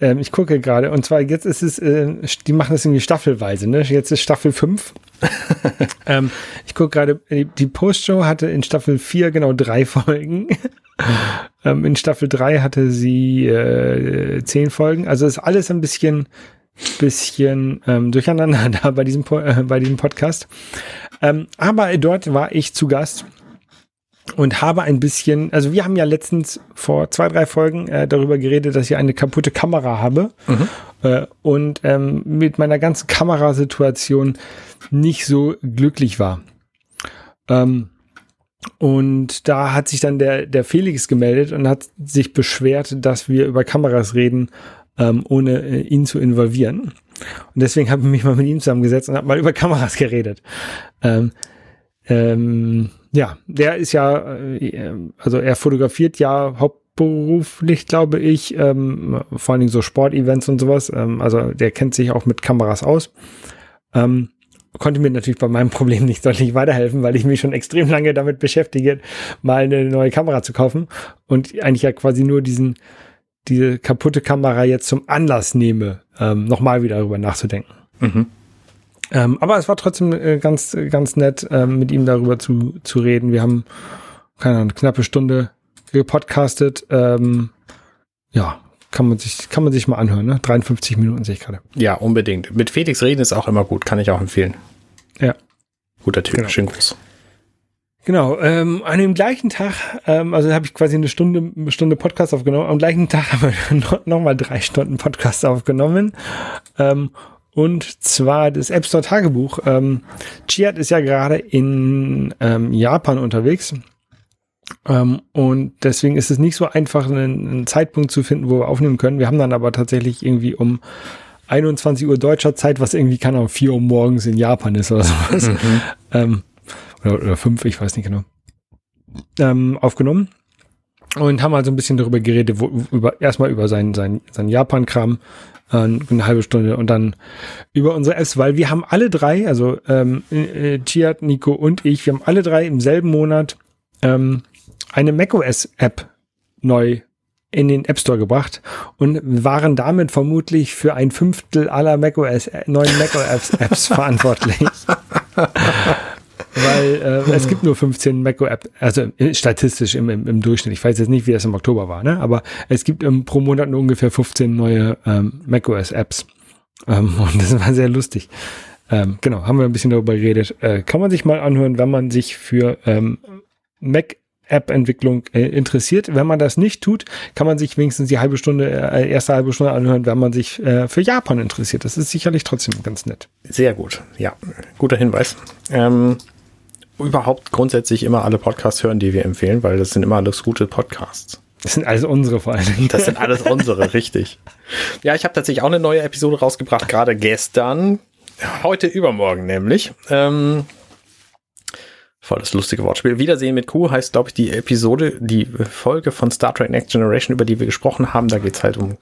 Ähm, ich gucke gerade, und zwar jetzt ist es, äh, die machen das irgendwie staffelweise, ne? Jetzt ist Staffel 5. ähm, ich gucke gerade, die, die Postshow hatte in Staffel 4 genau drei Folgen. ähm, in Staffel 3 hatte sie äh, zehn Folgen. Also ist alles ein bisschen, bisschen ähm, durcheinander da bei diesem, Po- äh, bei diesem Podcast. Ähm, aber dort war ich zu Gast und habe ein bisschen, also wir haben ja letztens vor zwei, drei Folgen äh, darüber geredet, dass ich eine kaputte Kamera habe äh, und ähm, mit meiner ganzen Kamerasituation nicht so glücklich war. Ähm, und da hat sich dann der, der Felix gemeldet und hat sich beschwert, dass wir über Kameras reden, ähm, ohne äh, ihn zu involvieren. Und deswegen habe ich mich mal mit ihm zusammengesetzt und habe mal über Kameras geredet. Ähm, ähm, ja, der ist ja, äh, also er fotografiert ja hauptberuflich, glaube ich, ähm, vor allen Dingen so Sportevents und sowas. Ähm, also der kennt sich auch mit Kameras aus. Ähm, konnte mir natürlich bei meinem Problem nicht deutlich weiterhelfen, weil ich mich schon extrem lange damit beschäftige, mal eine neue Kamera zu kaufen und eigentlich ja quasi nur diesen, diese kaputte Kamera jetzt zum Anlass nehme, ähm, nochmal wieder darüber nachzudenken. Mhm. Ähm, aber es war trotzdem äh, ganz, ganz nett, ähm, mit ihm darüber zu, zu reden. Wir haben, keine Ahnung, eine knappe Stunde gepodcastet. Ähm, ja, kann man sich, kann man sich mal anhören, ne? 53 Minuten sehe ich gerade. Ja, unbedingt. Mit Felix reden ist auch immer gut, kann ich auch empfehlen. Ja. Guter Typ, Genau. schön groß. Genau, ähm, an dem gleichen Tag, ähm, also habe ich quasi eine Stunde, Stunde Podcast aufgenommen. Am gleichen Tag haben wir noch, noch drei Stunden Podcast aufgenommen. Ähm, und zwar das App Store Tagebuch. Ähm, Chiat ist ja gerade in ähm, Japan unterwegs. Ähm, und deswegen ist es nicht so einfach, einen, einen Zeitpunkt zu finden, wo wir aufnehmen können. Wir haben dann aber tatsächlich irgendwie um 21 Uhr deutscher Zeit, was irgendwie kann um 4 Uhr morgens in Japan ist oder sowas. Ähm, oder, oder fünf, ich weiß nicht genau, ähm, aufgenommen und haben also ein bisschen darüber geredet, wo, über, erstmal über seinen, seinen, seinen Japan-Kram, eine halbe Stunde und dann über unsere Apps, weil wir haben alle drei, also ähm, äh, Nico und ich, wir haben alle drei im selben Monat ähm, eine macOS-App neu in den App Store gebracht und waren damit vermutlich für ein Fünftel aller macOS, äh, neuen macOS-Apps verantwortlich. Weil äh, es gibt nur 15 macOS, also äh, statistisch im, im, im Durchschnitt. Ich weiß jetzt nicht, wie das im Oktober war, ne? aber es gibt ähm, pro Monat nur ungefähr 15 neue ähm, macOS-Apps. Ähm, und das war sehr lustig. Ähm, genau, haben wir ein bisschen darüber geredet. Äh, kann man sich mal anhören, wenn man sich für ähm, Mac App-Entwicklung äh, interessiert. Wenn man das nicht tut, kann man sich wenigstens die halbe Stunde, äh, erste halbe Stunde anhören, wenn man sich äh, für Japan interessiert. Das ist sicherlich trotzdem ganz nett. Sehr gut, ja, guter Hinweis. Ähm, überhaupt grundsätzlich immer alle Podcasts hören, die wir empfehlen, weil das sind immer alles gute Podcasts. Das sind alles unsere vor allen Dingen. Das sind alles unsere, richtig. Ja, ich habe tatsächlich auch eine neue Episode rausgebracht, gerade gestern. Heute übermorgen nämlich. Ähm, voll das lustige Wortspiel. Wiedersehen mit Q heißt, glaube ich, die Episode, die Folge von Star Trek Next Generation, über die wir gesprochen haben. Da geht's halt um.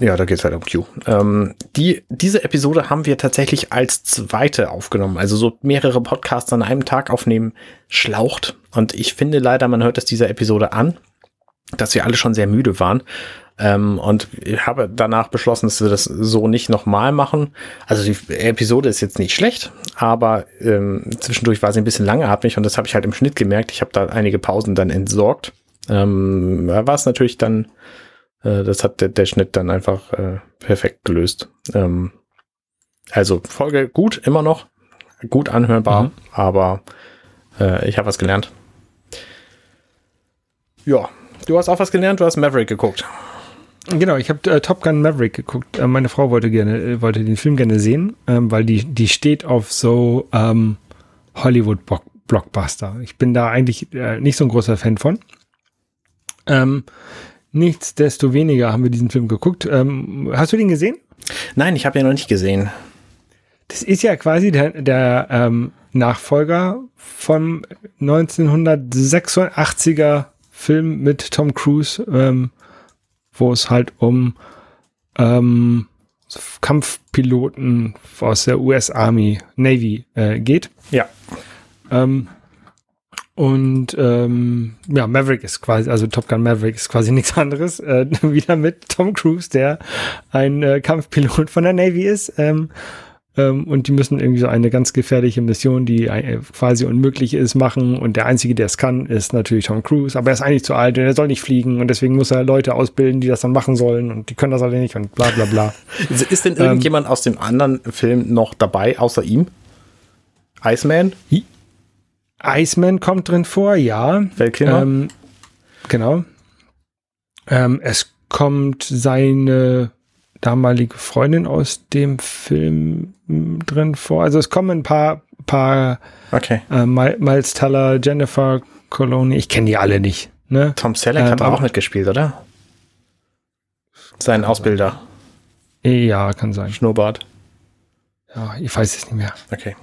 Ja, da geht's halt um Q. Ähm, die, diese Episode haben wir tatsächlich als zweite aufgenommen. Also so mehrere Podcasts an einem Tag aufnehmen, schlaucht. Und ich finde leider, man hört es dieser Episode an. dass wir alle schon sehr müde waren. Ähm, und ich habe danach beschlossen, dass wir das so nicht nochmal machen. Also die Episode ist jetzt nicht schlecht, aber ähm, zwischendurch war sie ein bisschen langatmig und das habe ich halt im Schnitt gemerkt. Ich habe da einige Pausen dann entsorgt. Ähm, war es natürlich dann, äh, das hat der, der Schnitt dann einfach äh, perfekt gelöst. Ähm, also Folge gut, immer noch, gut anhörbar, mhm. aber äh, ich habe was gelernt. Ja, du hast auch was gelernt, du hast Maverick geguckt. Genau, ich habe äh, Top Gun Maverick geguckt. Äh, meine Frau wollte gerne, äh, wollte den Film gerne sehen, ähm, weil die, die steht auf so ähm, Hollywood-Blockbuster. Ich bin da eigentlich äh, nicht so ein großer Fan von. Ähm, nichtsdestoweniger haben wir diesen Film geguckt. Ähm, hast du den gesehen? Nein, ich habe ihn noch nicht gesehen. Das ist ja quasi der, der ähm, Nachfolger vom 1986er Film mit Tom Cruise, ähm, wo es halt um ähm, Kampfpiloten aus der US Army, Navy äh, geht. Ja. Ähm, und ähm, ja, Maverick ist quasi, also Top Gun Maverick ist quasi nichts anderes. Äh, wieder mit Tom Cruise, der ein äh, Kampfpilot von der Navy ist. Ähm, ähm, und die müssen irgendwie so eine ganz gefährliche Mission, die äh, quasi unmöglich ist, machen. Und der Einzige, der es kann, ist natürlich Tom Cruise. Aber er ist eigentlich zu alt und er soll nicht fliegen. Und deswegen muss er Leute ausbilden, die das dann machen sollen. Und die können das alle nicht und bla bla bla. Ist denn irgendjemand ähm, aus dem anderen Film noch dabei, außer ihm? Iceman? Iceman kommt drin vor, ja. Weltkilmer? Ähm, genau. Ähm, es kommt seine damalige Freundin aus dem Film drin vor. Also es kommen ein paar, paar okay. äh, Miles Teller, Jennifer Coloni, ich kenne die alle nicht. Ne? Tom Selleck ähm, hat auch mitgespielt, oder? Sein Ausbilder. Ja, kann sein. Schnurrbart. Ja, ich weiß es nicht mehr. Okay.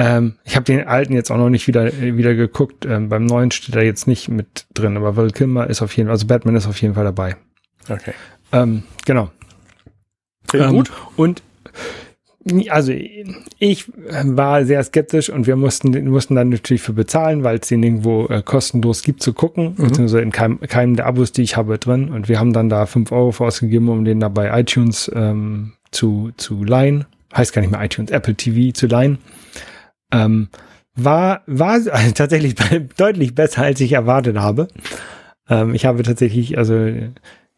Ähm, ich habe den alten jetzt auch noch nicht wieder, wieder geguckt. Ähm, beim neuen steht er jetzt nicht mit drin, aber Val Kilmer ist auf jeden Fall, also Batman ist auf jeden Fall dabei. Okay. Ähm, genau. Film ähm, gut. Und also ich war sehr skeptisch und wir mussten, mussten dann natürlich für bezahlen, weil es den irgendwo äh, kostenlos gibt zu gucken, mhm. beziehungsweise in keinem, keinem der Abos, die ich habe, drin. Und wir haben dann da fünf Euro ausgegeben, um den da bei iTunes ähm, zu, zu leihen. Heißt gar nicht mehr iTunes, Apple TV zu leihen. Ähm, war, war also tatsächlich deutlich besser, als ich erwartet habe. Ähm, ich habe tatsächlich, also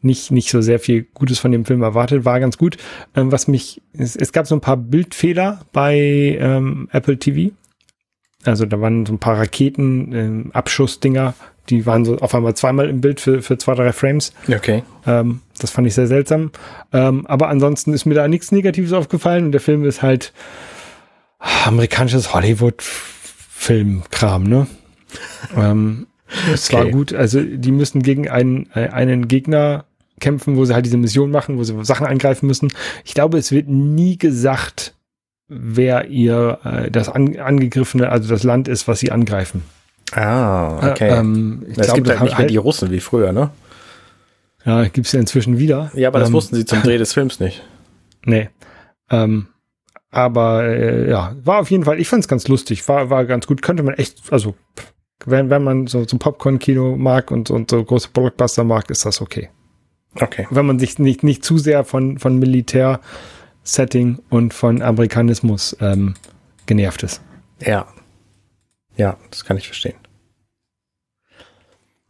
nicht, nicht so sehr viel Gutes von dem Film erwartet, war ganz gut. Ähm, was mich, es, es, gab so ein paar Bildfehler bei ähm, Apple TV. Also da waren so ein paar Raketen, ähm, Abschussdinger, die waren so auf einmal zweimal im Bild für, für zwei, drei Frames. Okay. Ähm, das fand ich sehr seltsam. Ähm, aber ansonsten ist mir da nichts Negatives aufgefallen und der Film ist halt amerikanisches Hollywood-Filmkram, ne? ähm, es okay. war gut, also die müssen gegen einen, äh, einen Gegner kämpfen, wo sie halt diese Mission machen, wo sie Sachen angreifen müssen. Ich glaube, es wird nie gesagt, wer ihr äh, das an, angegriffene, also das Land ist, was sie angreifen. Ah, okay. Äh, ähm, ich es glaube, gibt halt nicht mehr die Russen wie früher, ne? Ja, gibt es ja inzwischen wieder. Ja, aber das ähm, wussten sie zum Dreh des Films nicht. Nee. Ähm, aber äh, ja, war auf jeden Fall, ich fand es ganz lustig, war, war ganz gut, könnte man echt, also wenn, wenn man so, so Popcorn-Kino mag und, und so große Blockbuster mag, ist das okay. Okay. Wenn man sich nicht, nicht zu sehr von, von Militär-Setting und von Amerikanismus ähm, genervt ist. Ja. Ja, das kann ich verstehen.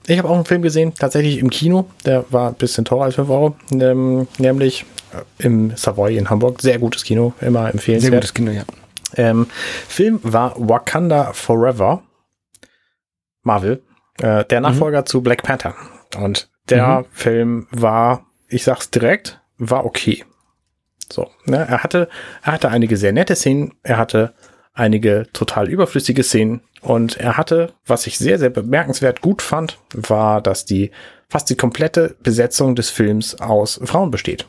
Ich habe auch einen Film gesehen, tatsächlich im Kino. Der war ein bisschen teurer als 5 Euro. Ähm, nämlich äh, im Savoy in Hamburg. Sehr gutes Kino, immer empfehlenswert. Sehr gutes Kino, ja. Ähm, Film war Wakanda Forever. Marvel. Äh, der mhm. Nachfolger mhm. zu Black Panther. Und der mhm. Film war, ich sag's direkt, war okay. So, ne, er hatte, er hatte einige sehr nette Szenen, er hatte einige total überflüssige Szenen und er hatte, was ich sehr, sehr bemerkenswert gut fand, war, dass die fast die komplette Besetzung des Films aus Frauen besteht.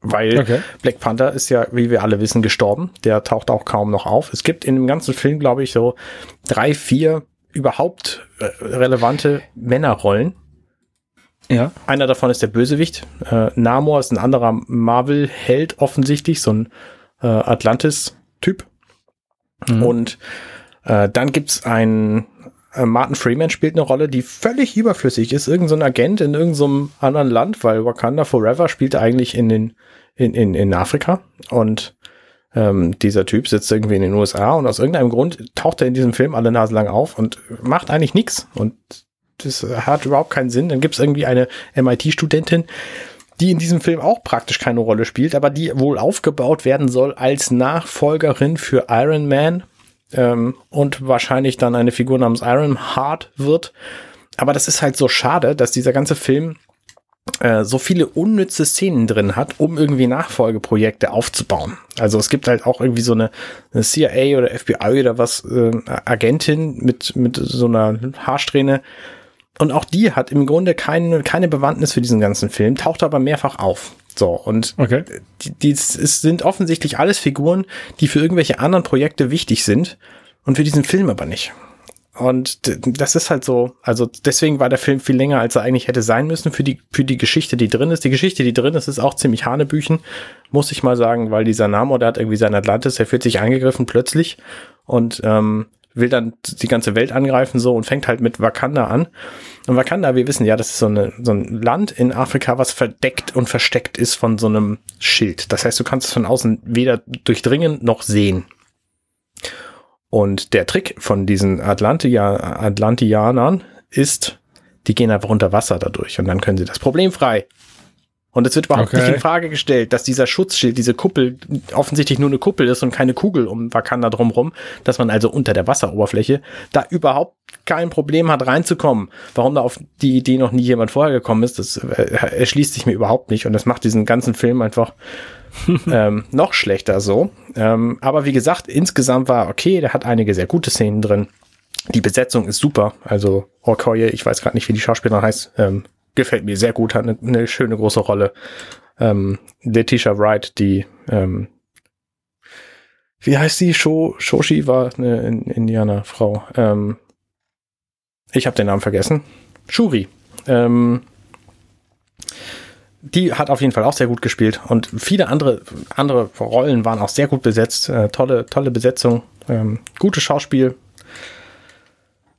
Weil okay. Black Panther ist ja, wie wir alle wissen, gestorben. Der taucht auch kaum noch auf. Es gibt in dem ganzen Film, glaube ich, so drei, vier überhaupt äh, relevante Männerrollen. Ja. Einer davon ist der Bösewicht. Äh, Namor ist ein anderer Marvel-Held offensichtlich, so ein äh, Atlantis-Typ. Mhm. Und äh, dann gibt's einen, Äh, Martin Freeman spielt eine Rolle, die völlig überflüssig ist. Irgend so ein Agent in irgendeinem so anderen Land, weil Wakanda Forever spielt eigentlich in den in, in, in Afrika und ähm, dieser Typ sitzt irgendwie in den USA und aus irgendeinem Grund taucht er in diesem Film alle Nase lang auf und macht eigentlich nichts und das hat überhaupt keinen Sinn. Dann gibt es irgendwie eine MIT-Studentin, die in diesem Film auch praktisch keine Rolle spielt, aber die wohl aufgebaut werden soll als Nachfolgerin für Iron Man ähm, und wahrscheinlich dann eine Figur namens Iron Heart wird. Aber das ist halt so schade, dass dieser ganze Film äh, so viele unnütze Szenen drin hat, um irgendwie Nachfolgeprojekte aufzubauen. Also es gibt halt auch irgendwie so eine, eine CIA oder FBI oder was, äh, Agentin mit, mit so einer Haarsträhne. Und auch die hat im Grunde keine, keine Bewandtnis für diesen ganzen Film, taucht aber mehrfach auf. So, und okay. die, die es sind offensichtlich alles Figuren, die für irgendwelche anderen Projekte wichtig sind und für diesen Film aber nicht. Und das ist halt so, also deswegen war der Film viel länger, als er eigentlich hätte sein müssen für die, für die Geschichte, die drin ist. Die Geschichte, die drin ist, ist auch ziemlich Hanebüchen, muss ich mal sagen, weil dieser Namor, der hat irgendwie sein Atlantis, der fühlt sich angegriffen plötzlich und ähm, will dann die ganze Welt angreifen so und fängt halt mit Wakanda an. Und Wakanda, wir wissen ja, das ist so, eine, so ein Land in Afrika, was verdeckt und versteckt ist von so einem Schild. Das heißt, du kannst es von außen weder durchdringen noch sehen. Und der Trick von diesen Atlantia Atlantianern ist, die gehen einfach unter Wasser dadurch und dann können sie das Problem frei. Und es wird überhaupt okay. nicht in Frage gestellt, dass dieser Schutzschild, diese Kuppel offensichtlich nur eine Kuppel ist und keine Kugel um Wakanda drumrum, dass man also unter der Wasseroberfläche da überhaupt kein Problem hat reinzukommen. Warum da auf die Idee noch nie jemand vorher gekommen ist, das äh, erschließt sich mir überhaupt nicht und das macht diesen ganzen Film einfach ähm, noch schlechter so. Ähm, aber wie gesagt, insgesamt war okay, der hat einige sehr gute Szenen drin. Die Besetzung ist super. Also Okoye, ich weiß gerade nicht, wie die Schauspielerin heißt, ähm, gefällt mir sehr gut, hat eine, eine schöne große Rolle. Ähm, Letitia Wright, die ähm, wie heißt sie? Sho, Shoshi war eine Indianerfrau. Ähm, ich habe den Namen vergessen. Shuri. Ähm, die hat auf jeden Fall auch sehr gut gespielt und viele andere, andere Rollen waren auch sehr gut besetzt. Äh, tolle, tolle Besetzung, ähm, gutes Schauspiel.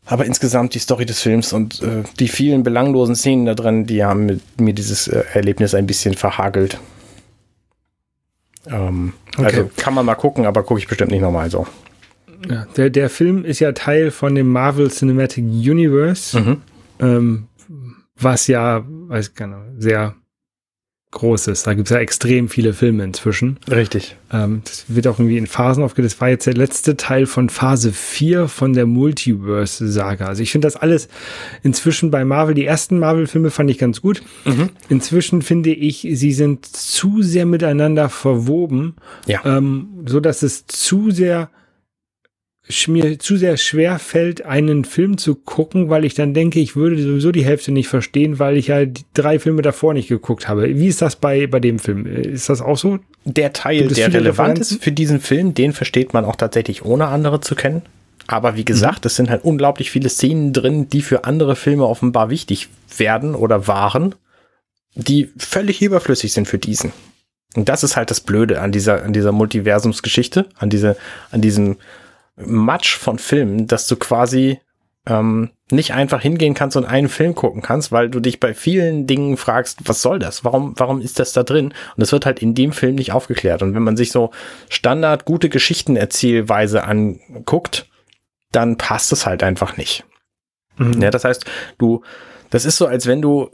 Aber insgesamt die Story des Films und äh, die vielen belanglosen Szenen da drin, die haben mit, mir dieses äh, Erlebnis ein bisschen verhagelt. Ähm, okay. Also kann man mal gucken, aber gucke ich bestimmt nicht nochmal so. Ja, der, der Film ist ja Teil von dem Marvel Cinematic Universe, mhm. ähm, was ja, weiß ich gar nicht, sehr Großes. Da gibt es ja extrem viele Filme inzwischen. Richtig. Ähm, das wird auch irgendwie in Phasen aufgeteilt. Das war jetzt der letzte Teil von Phase 4 von der Multiverse-Saga. Also ich finde das alles inzwischen bei Marvel, die ersten Marvel-Filme fand ich ganz gut. Mhm. Inzwischen finde ich, sie sind zu sehr miteinander verwoben, ja. ähm, so dass es zu sehr mir zu sehr schwer fällt, einen Film zu gucken, weil ich dann denke, ich würde sowieso die Hälfte nicht verstehen, weil ich ja die drei Filme davor nicht geguckt habe. Wie ist das bei, bei dem Film? Ist das auch so? Der Teil, der relevant ist für diesen Film, den versteht man auch tatsächlich ohne andere zu kennen. Aber wie gesagt, mhm. es sind halt unglaublich viele Szenen drin, die für andere Filme offenbar wichtig werden oder waren, die völlig überflüssig sind für diesen. Und das ist halt das Blöde an dieser, an dieser Multiversumsgeschichte, an diese, an diesem, Matsch von Filmen, dass du quasi ähm, nicht einfach hingehen kannst und einen Film gucken kannst, weil du dich bei vielen Dingen fragst, was soll das? Warum, warum ist das da drin? Und das wird halt in dem Film nicht aufgeklärt. Und wenn man sich so Standard gute Geschichtenerzählweise anguckt, dann passt es halt einfach nicht. Mhm. Ja, das heißt, du, das ist so, als wenn du,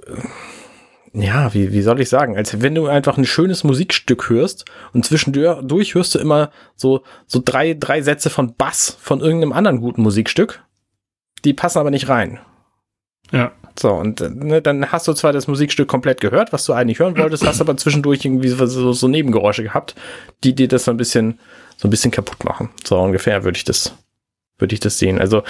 ja, wie, wie soll ich sagen, als wenn du einfach ein schönes Musikstück hörst und zwischendurch hörst du immer so, so drei, drei Sätze von Bass von irgendeinem anderen guten Musikstück. Die passen aber nicht rein. Ja. So, und ne, dann hast du zwar das Musikstück komplett gehört, was du eigentlich hören wolltest, hast aber zwischendurch irgendwie so, so Nebengeräusche gehabt, die dir das so ein bisschen, so ein bisschen kaputt machen. So ungefähr würde ich das, würde ich das sehen. Also,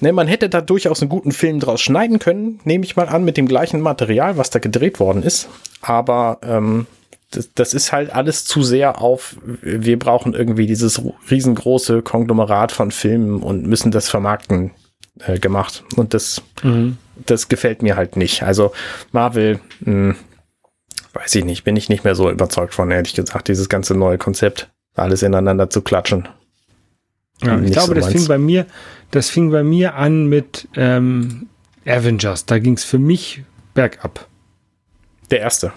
Ne, man hätte da durchaus einen guten Film draus schneiden können, nehme ich mal an, mit dem gleichen Material, was da gedreht worden ist. Aber ähm, das, das ist halt alles zu sehr auf, wir brauchen irgendwie dieses riesengroße Konglomerat von Filmen und müssen das vermarkten äh, gemacht. Und das, mhm. das gefällt mir halt nicht. Also Marvel, mh, hm, weiß ich nicht, bin ich nicht mehr so überzeugt von, ehrlich gesagt, dieses ganze neue Konzept, alles ineinander zu klatschen. Ja, ich glaube, so das fing bei mir das fing bei mir an mit ähm, Avengers. Da ging es für mich bergab. Der erste.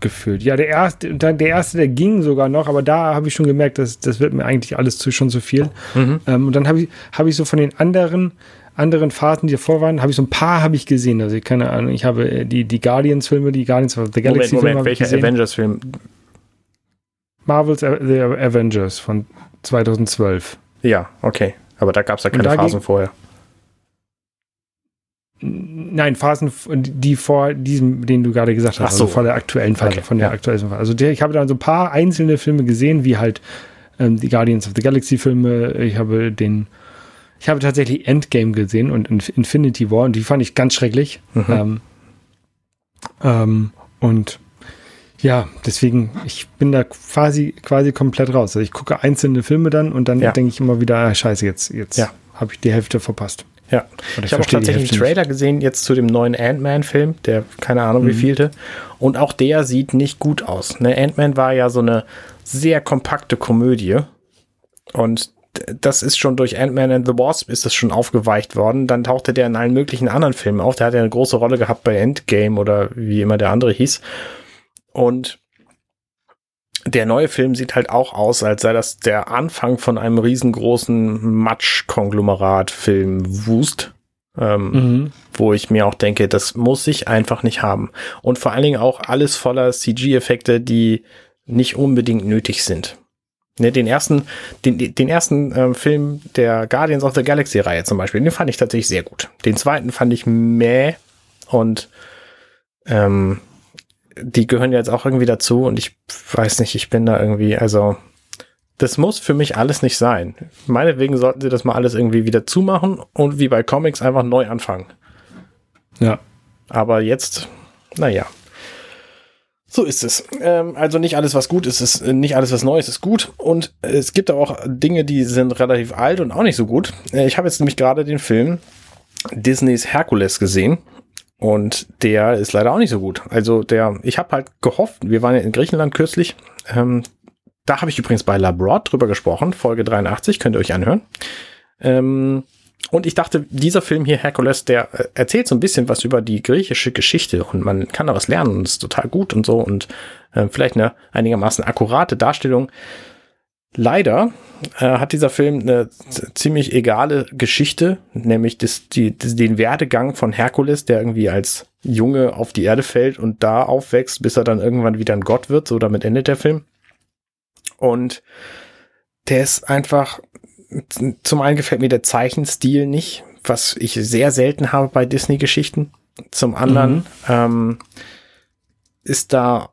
Gefühlt. Ja, der erste, der erste, der ging sogar noch, aber da habe ich schon gemerkt, dass das wird mir eigentlich alles zu, schon zu viel. Mhm. Ähm, und dann habe ich, habe ich so von den anderen, anderen Phasen, die davor waren, habe ich so ein paar habe ich gesehen. Also keine Ahnung, ich habe äh, die, die Guardians-Filme, die Guardians of the Galaxy-Filme. Moment, Moment, welcher Avengers-Film? Marvel's The Avengers von 2012. Ja, okay. Aber da gab es ja keine Phasen vorher. Nein, Phasen, die vor diesem, den du gerade gesagt hast, Ach so. also vor der aktuellen Phase, Okay, von der ja. aktuellen Phase. Also der, ich habe da so ein paar einzelne Filme gesehen, wie halt ähm, die Guardians of the Galaxy Filme. Ich habe den, ich habe tatsächlich Endgame gesehen und Inf- Infinity War und die fand ich ganz schrecklich. Mhm. Ähm, ähm, und ja, deswegen, ich bin da quasi, quasi komplett raus. Also ich gucke einzelne Filme dann und dann Ja. denke ich immer wieder, ah, scheiße, jetzt, jetzt Ja. habe ich die Hälfte verpasst. Ja. Oder Ich habe auch tatsächlich einen nicht. Trailer gesehen, jetzt zu dem neuen Ant-Man-Film, der keine Ahnung wie Mhm. vielte. Und auch der sieht nicht gut aus. Ne? Ant-Man war ja so eine sehr kompakte Komödie. Und das ist schon durch Ant-Man and the Wasp ist das schon aufgeweicht worden. Dann tauchte der in allen möglichen anderen Filmen auf. Der hat ja eine große Rolle gehabt bei Endgame oder wie immer der andere hieß. Und der neue Film sieht halt auch aus, als sei das der Anfang von einem riesengroßen Matsch-Konglomerat-Film Wust. Ähm, Mhm. wo ich mir auch denke, das muss ich einfach nicht haben. Und vor allen Dingen auch alles voller CG-Effekte, die nicht unbedingt nötig sind. Ne, den ersten, den, den ersten ähm, Film der Guardians of the Galaxy-Reihe zum Beispiel, den fand ich tatsächlich sehr gut. Den zweiten fand ich meh und ähm, die gehören jetzt auch irgendwie dazu und ich weiß nicht, ich bin da irgendwie, also das muss für mich alles nicht sein. Meinetwegen sollten sie das mal alles irgendwie wieder zumachen und wie bei Comics einfach neu anfangen. Ja. Aber jetzt, naja. So ist es. Ähm, also nicht alles, was gut ist, ist äh, nicht alles, was Neues ist gut. Und es gibt aber auch Dinge, die sind relativ alt und auch nicht so gut. Äh, ich habe jetzt nämlich gerade den Film Disneys Hercules gesehen. Und der ist leider auch nicht so gut. Also der, ich habe halt gehofft, wir waren ja in Griechenland kürzlich. Ähm, da habe ich übrigens bei Labroad drüber gesprochen, Folge 83, könnt ihr euch anhören. Ähm, und ich dachte, dieser Film hier, Hercules, der äh, erzählt so ein bisschen was über die griechische Geschichte und man kann da was lernen und ist total gut und so und äh, vielleicht eine einigermaßen akkurate Darstellung. Leider äh, hat dieser Film eine ziemlich egale Geschichte, nämlich das, die, das, den Werdegang von Herkules, der irgendwie als Junge auf die Erde fällt und da aufwächst, bis er dann irgendwann wieder ein Gott wird. So damit endet der Film. Und der ist einfach, zum einen gefällt mir der Zeichenstil nicht, was ich sehr selten habe bei Disney-Geschichten. Zum anderen Mhm. ähm, ist da,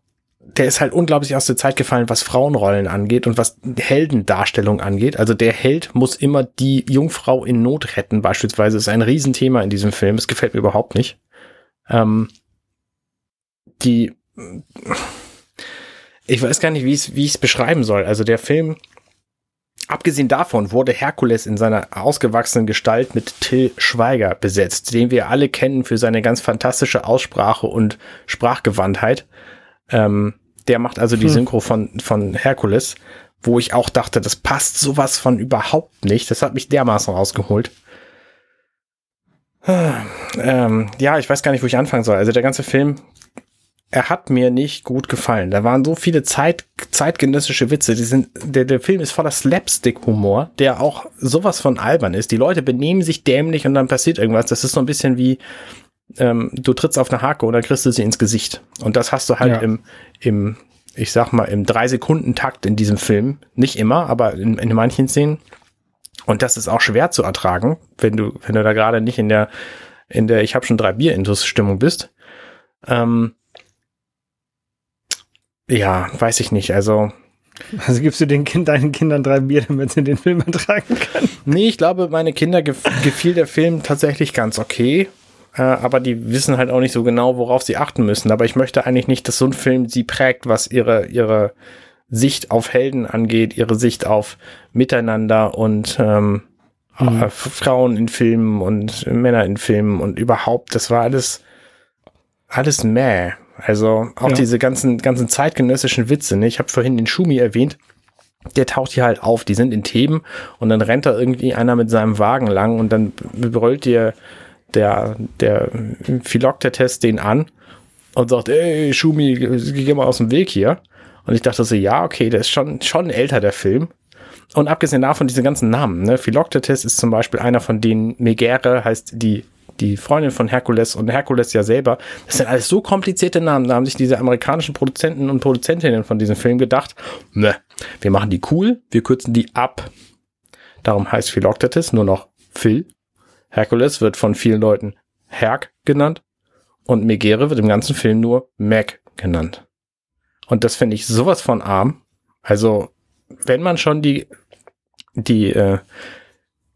der ist halt unglaublich aus der Zeit gefallen, was Frauenrollen angeht und was Heldendarstellung angeht. Also der Held muss immer die Jungfrau in Not retten, beispielsweise. ist ein Riesenthema in diesem Film. Es gefällt mir überhaupt nicht. Ähm, die, ich weiß gar nicht, wie ich es wie beschreiben soll. Also der Film, abgesehen davon, wurde Herkules in seiner ausgewachsenen Gestalt mit Till Schweiger besetzt, den wir alle kennen für seine ganz fantastische Aussprache und Sprachgewandtheit. Ähm, der macht also die Hm. Synchro von, von Herkules, wo ich auch dachte, das passt sowas von überhaupt nicht. Das hat mich dermaßen rausgeholt. Ähm, ja, ich weiß gar nicht, wo ich anfangen soll. Also der ganze Film, er hat mir nicht gut gefallen. Da waren so viele Zeit, zeitgenössische Witze. Die sind, der, der Film ist voller Slapstick-Humor, der auch sowas von albern ist. Die Leute benehmen sich dämlich und dann passiert irgendwas. Das ist so ein bisschen wie, ähm, du trittst auf eine Hake und dann kriegst du sie ins Gesicht. Und das hast du halt Ja. im, im, ich sag mal, im Drei-Sekunden-Takt in diesem Film. Nicht immer, aber in, in manchen Szenen. Und das ist auch schwer zu ertragen, wenn du, wenn du da gerade nicht in der, in der, ich habe schon drei bier Stimmung bist. Ähm, ja, weiß ich nicht. Also, Also gibst du den kind, deinen Kindern drei Bier, damit sie den Film ertragen können. nee, ich glaube, meine Kinder gef gefiel der Film tatsächlich ganz okay. Äh, aber die wissen halt auch nicht so genau, worauf sie achten müssen. Aber ich möchte eigentlich nicht, dass so ein Film sie prägt, was ihre, ihre Sicht auf Helden angeht, ihre Sicht auf Miteinander und ähm, Mhm. äh, Frauen in Filmen und Männer in Filmen und überhaupt, das war alles, alles mäh. Also auch Ja. diese ganzen, ganzen zeitgenössischen Witze. Ne? Ich habe vorhin den Schumi erwähnt. der taucht hier halt auf. Die sind in Theben und dann rennt da irgendwie einer mit seinem Wagen lang und dann brüllt dir der, der Philoktetes den an und sagt, ey, Schumi, geh mal aus dem Weg hier. Und ich dachte so, ja, okay, der ist schon, schon älter, der Film. Und abgesehen davon, diese ganzen Namen, ne? Philoktetes ist zum Beispiel einer von denen, Megere heißt die, die Freundin von Herkules und Herkules ja selber. Das sind alles so komplizierte Namen. Da haben sich diese amerikanischen Produzenten und Produzentinnen von diesem Film gedacht, ne, wir machen die cool, wir kürzen die ab. Darum heißt Philoktetes nur noch Phil. Herkules wird von vielen Leuten Herk genannt und Megere wird im ganzen Film nur Meg genannt. Und das finde ich sowas von arm. Also, wenn man schon die, die äh,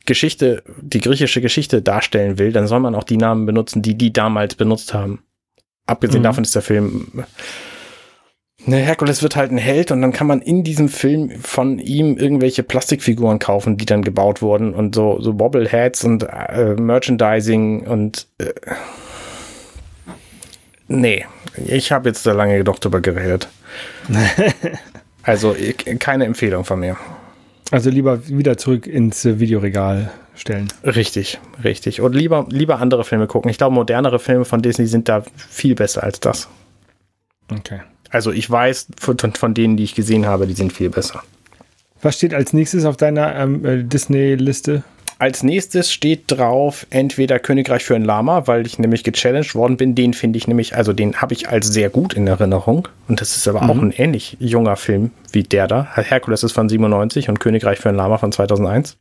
Geschichte, die griechische Geschichte darstellen will, dann soll man auch die Namen benutzen, die die damals benutzt haben. Abgesehen mhm. davon ist der Film. Ne, Herkules wird halt ein Held und dann kann man in diesem Film von ihm irgendwelche Plastikfiguren kaufen, die dann gebaut wurden und so, so Wobbleheads und äh, Merchandising und äh, nee, ich habe jetzt da lange doch drüber geredet. also keine Empfehlung von mir. Also lieber wieder zurück ins Videoregal stellen. Richtig, richtig. Und lieber, lieber andere Filme gucken. Ich glaube, modernere Filme von Disney sind da viel besser als das. Okay. Also ich weiß von, von denen, die ich gesehen habe, die sind viel besser. Was steht als nächstes auf deiner ähm, äh, Disney-Liste? Als nächstes steht drauf entweder Königreich für ein Lama, weil ich nämlich gechallenged worden bin. Den finde ich nämlich, also den habe ich als sehr gut in Erinnerung. Und das ist aber mhm. auch ein ähnlich junger Film wie der da. Herkules ist von 97 und Königreich für ein Lama von 2001.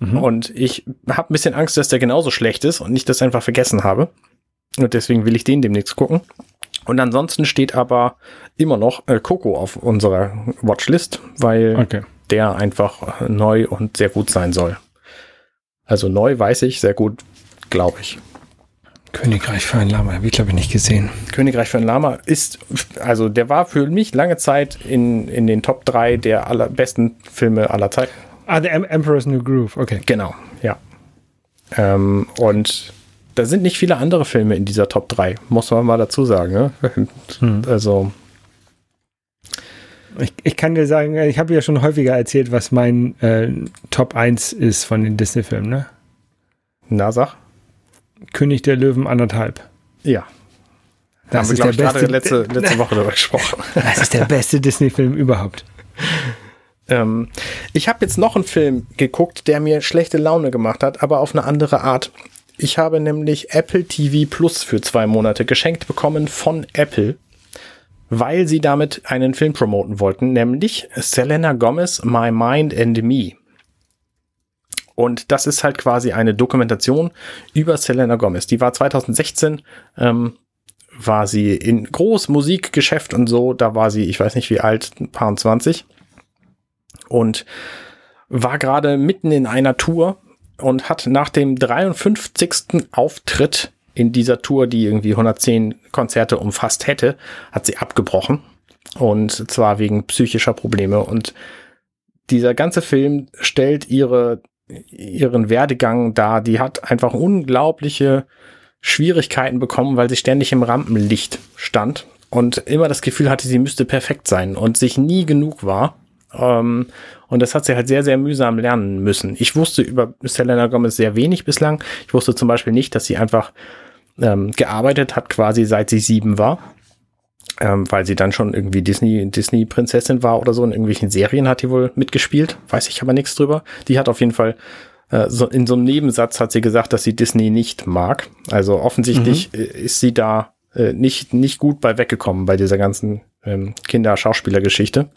Mhm. Und ich habe ein bisschen Angst, dass der genauso schlecht ist und ich das einfach vergessen habe. Und deswegen will ich den demnächst gucken. Und ansonsten steht aber immer noch äh, Coco auf unserer Watchlist, weil okay. der einfach neu und sehr gut sein soll. Also neu weiß ich, sehr gut, glaube ich. Königreich für ein Lama, habe ich glaube ich nicht gesehen. Königreich für ein Lama ist, also der war für mich lange Zeit in, in den Top 3 der allerbesten Filme aller Zeiten. Ah, The Emperor's New Groove, okay. Genau, ja. Ähm, und da sind nicht viele andere Filme in dieser Top 3, muss man mal dazu sagen. Ne? Hm. Also. Ich, ich, kann dir sagen, ich habe ja schon häufiger erzählt, was mein äh, Top 1 ist von den Disney-Filmen, ne? Na, sag. König der Löwen anderthalb. Ja. Das Haben ist wir, der beste, letzte, letzte Woche darüber gesprochen. Das ist der beste Disney-Film überhaupt. Ähm, ich habe jetzt noch einen Film geguckt, der mir schlechte Laune gemacht hat, aber auf eine andere Art. Ich habe nämlich Apple TV Plus für zwei Monate geschenkt bekommen von Apple, weil sie damit einen Film promoten wollten, nämlich Selena Gomez, My Mind and Me. Und das ist halt quasi eine Dokumentation über Selena Gomez. Die war 2016, ähm, war sie in Großmusikgeschäft und so. Da war sie, ich weiß nicht wie alt, ein paar und 20. Und war gerade mitten in einer Tour und hat nach dem 53. Auftritt in dieser Tour, die irgendwie 110 Konzerte umfasst hätte, hat sie abgebrochen. Und zwar wegen psychischer Probleme. Und dieser ganze Film stellt ihre, ihren Werdegang dar. Die hat einfach unglaubliche Schwierigkeiten bekommen, weil sie ständig im Rampenlicht stand und immer das Gefühl hatte, sie müsste perfekt sein und sich nie genug war. Ähm, und das hat sie halt sehr, sehr mühsam lernen müssen. Ich wusste über Selena Gomez sehr wenig bislang. Ich wusste zum Beispiel nicht, dass sie einfach ähm, gearbeitet hat, quasi seit sie sieben war. Ähm, weil sie dann schon irgendwie Disney, Disney-Prinzessin war oder so. In irgendwelchen Serien hat die wohl mitgespielt. Weiß ich aber nichts drüber. Die hat auf jeden Fall äh, so in so einem Nebensatz hat sie gesagt, dass sie Disney nicht mag. Also offensichtlich mhm. ist sie da äh, nicht, nicht gut bei weggekommen bei dieser ganzen ähm, Kinder-Schauspieler-Geschichte.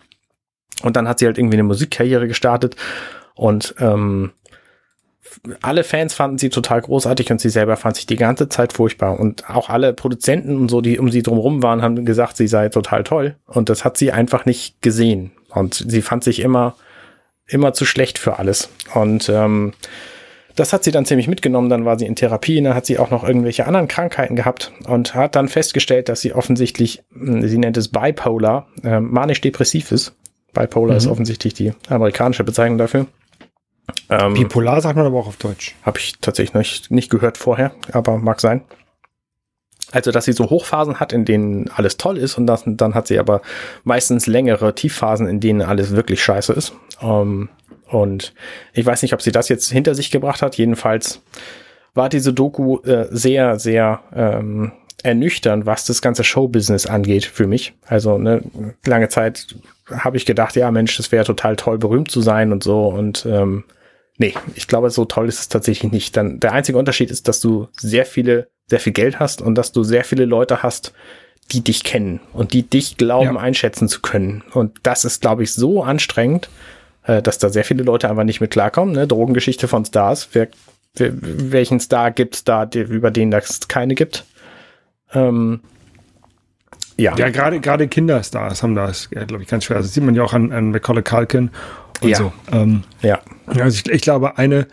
Und dann hat sie halt irgendwie eine Musikkarriere gestartet und ähm, alle Fans fanden sie total großartig und sie selber fand sich die ganze Zeit furchtbar. Und auch alle Produzenten und so, die um sie drumherum waren, haben gesagt, sie sei total toll. Und das hat sie einfach nicht gesehen. Und sie fand sich immer, immer zu schlecht für alles. Und ähm, das hat sie dann ziemlich mitgenommen. Dann war sie in Therapie, dann hat sie auch noch irgendwelche anderen Krankheiten gehabt und hat dann festgestellt, dass sie offensichtlich, hm, sie nennt es bipolar, äh, manisch-depressiv ist. Bipolar mhm. ist offensichtlich die amerikanische Bezeichnung dafür. Ähm, Bipolar sagt man aber auch auf Deutsch. Habe ich tatsächlich nicht, nicht gehört vorher, aber mag sein. Also, dass sie so Hochphasen hat, in denen alles toll ist und das, dann hat sie aber meistens längere Tiefphasen, in denen alles wirklich scheiße ist. Ähm, und ich weiß nicht, ob sie das jetzt hinter sich gebracht hat. Jedenfalls war diese Doku äh, sehr, sehr ähm, ernüchternd, was das ganze Showbusiness angeht für mich. Also ne, lange Zeit habe ich gedacht, ja Mensch, das wäre total toll, berühmt zu sein und so. Und ähm, nee, ich glaube, so toll ist es tatsächlich nicht. Dann der einzige Unterschied ist, dass du sehr viele, sehr viel Geld hast und dass du sehr viele Leute hast, die dich kennen und die dich glauben, ja. einschätzen zu können. Und das ist, glaube ich, so anstrengend, äh, dass da sehr viele Leute einfach nicht mit klarkommen. Ne? Drogengeschichte von Stars. Wer, wer, welchen Star gibt's da, die, über den es keine gibt? Ähm, ja. Ja, gerade gerade Kinderstars haben das, ja, glaube ich, ganz schwer. Das sieht man ja auch an, an Macaulay Culkin und ja. so. Ähm, ja. Also ich, ich glaube, eine,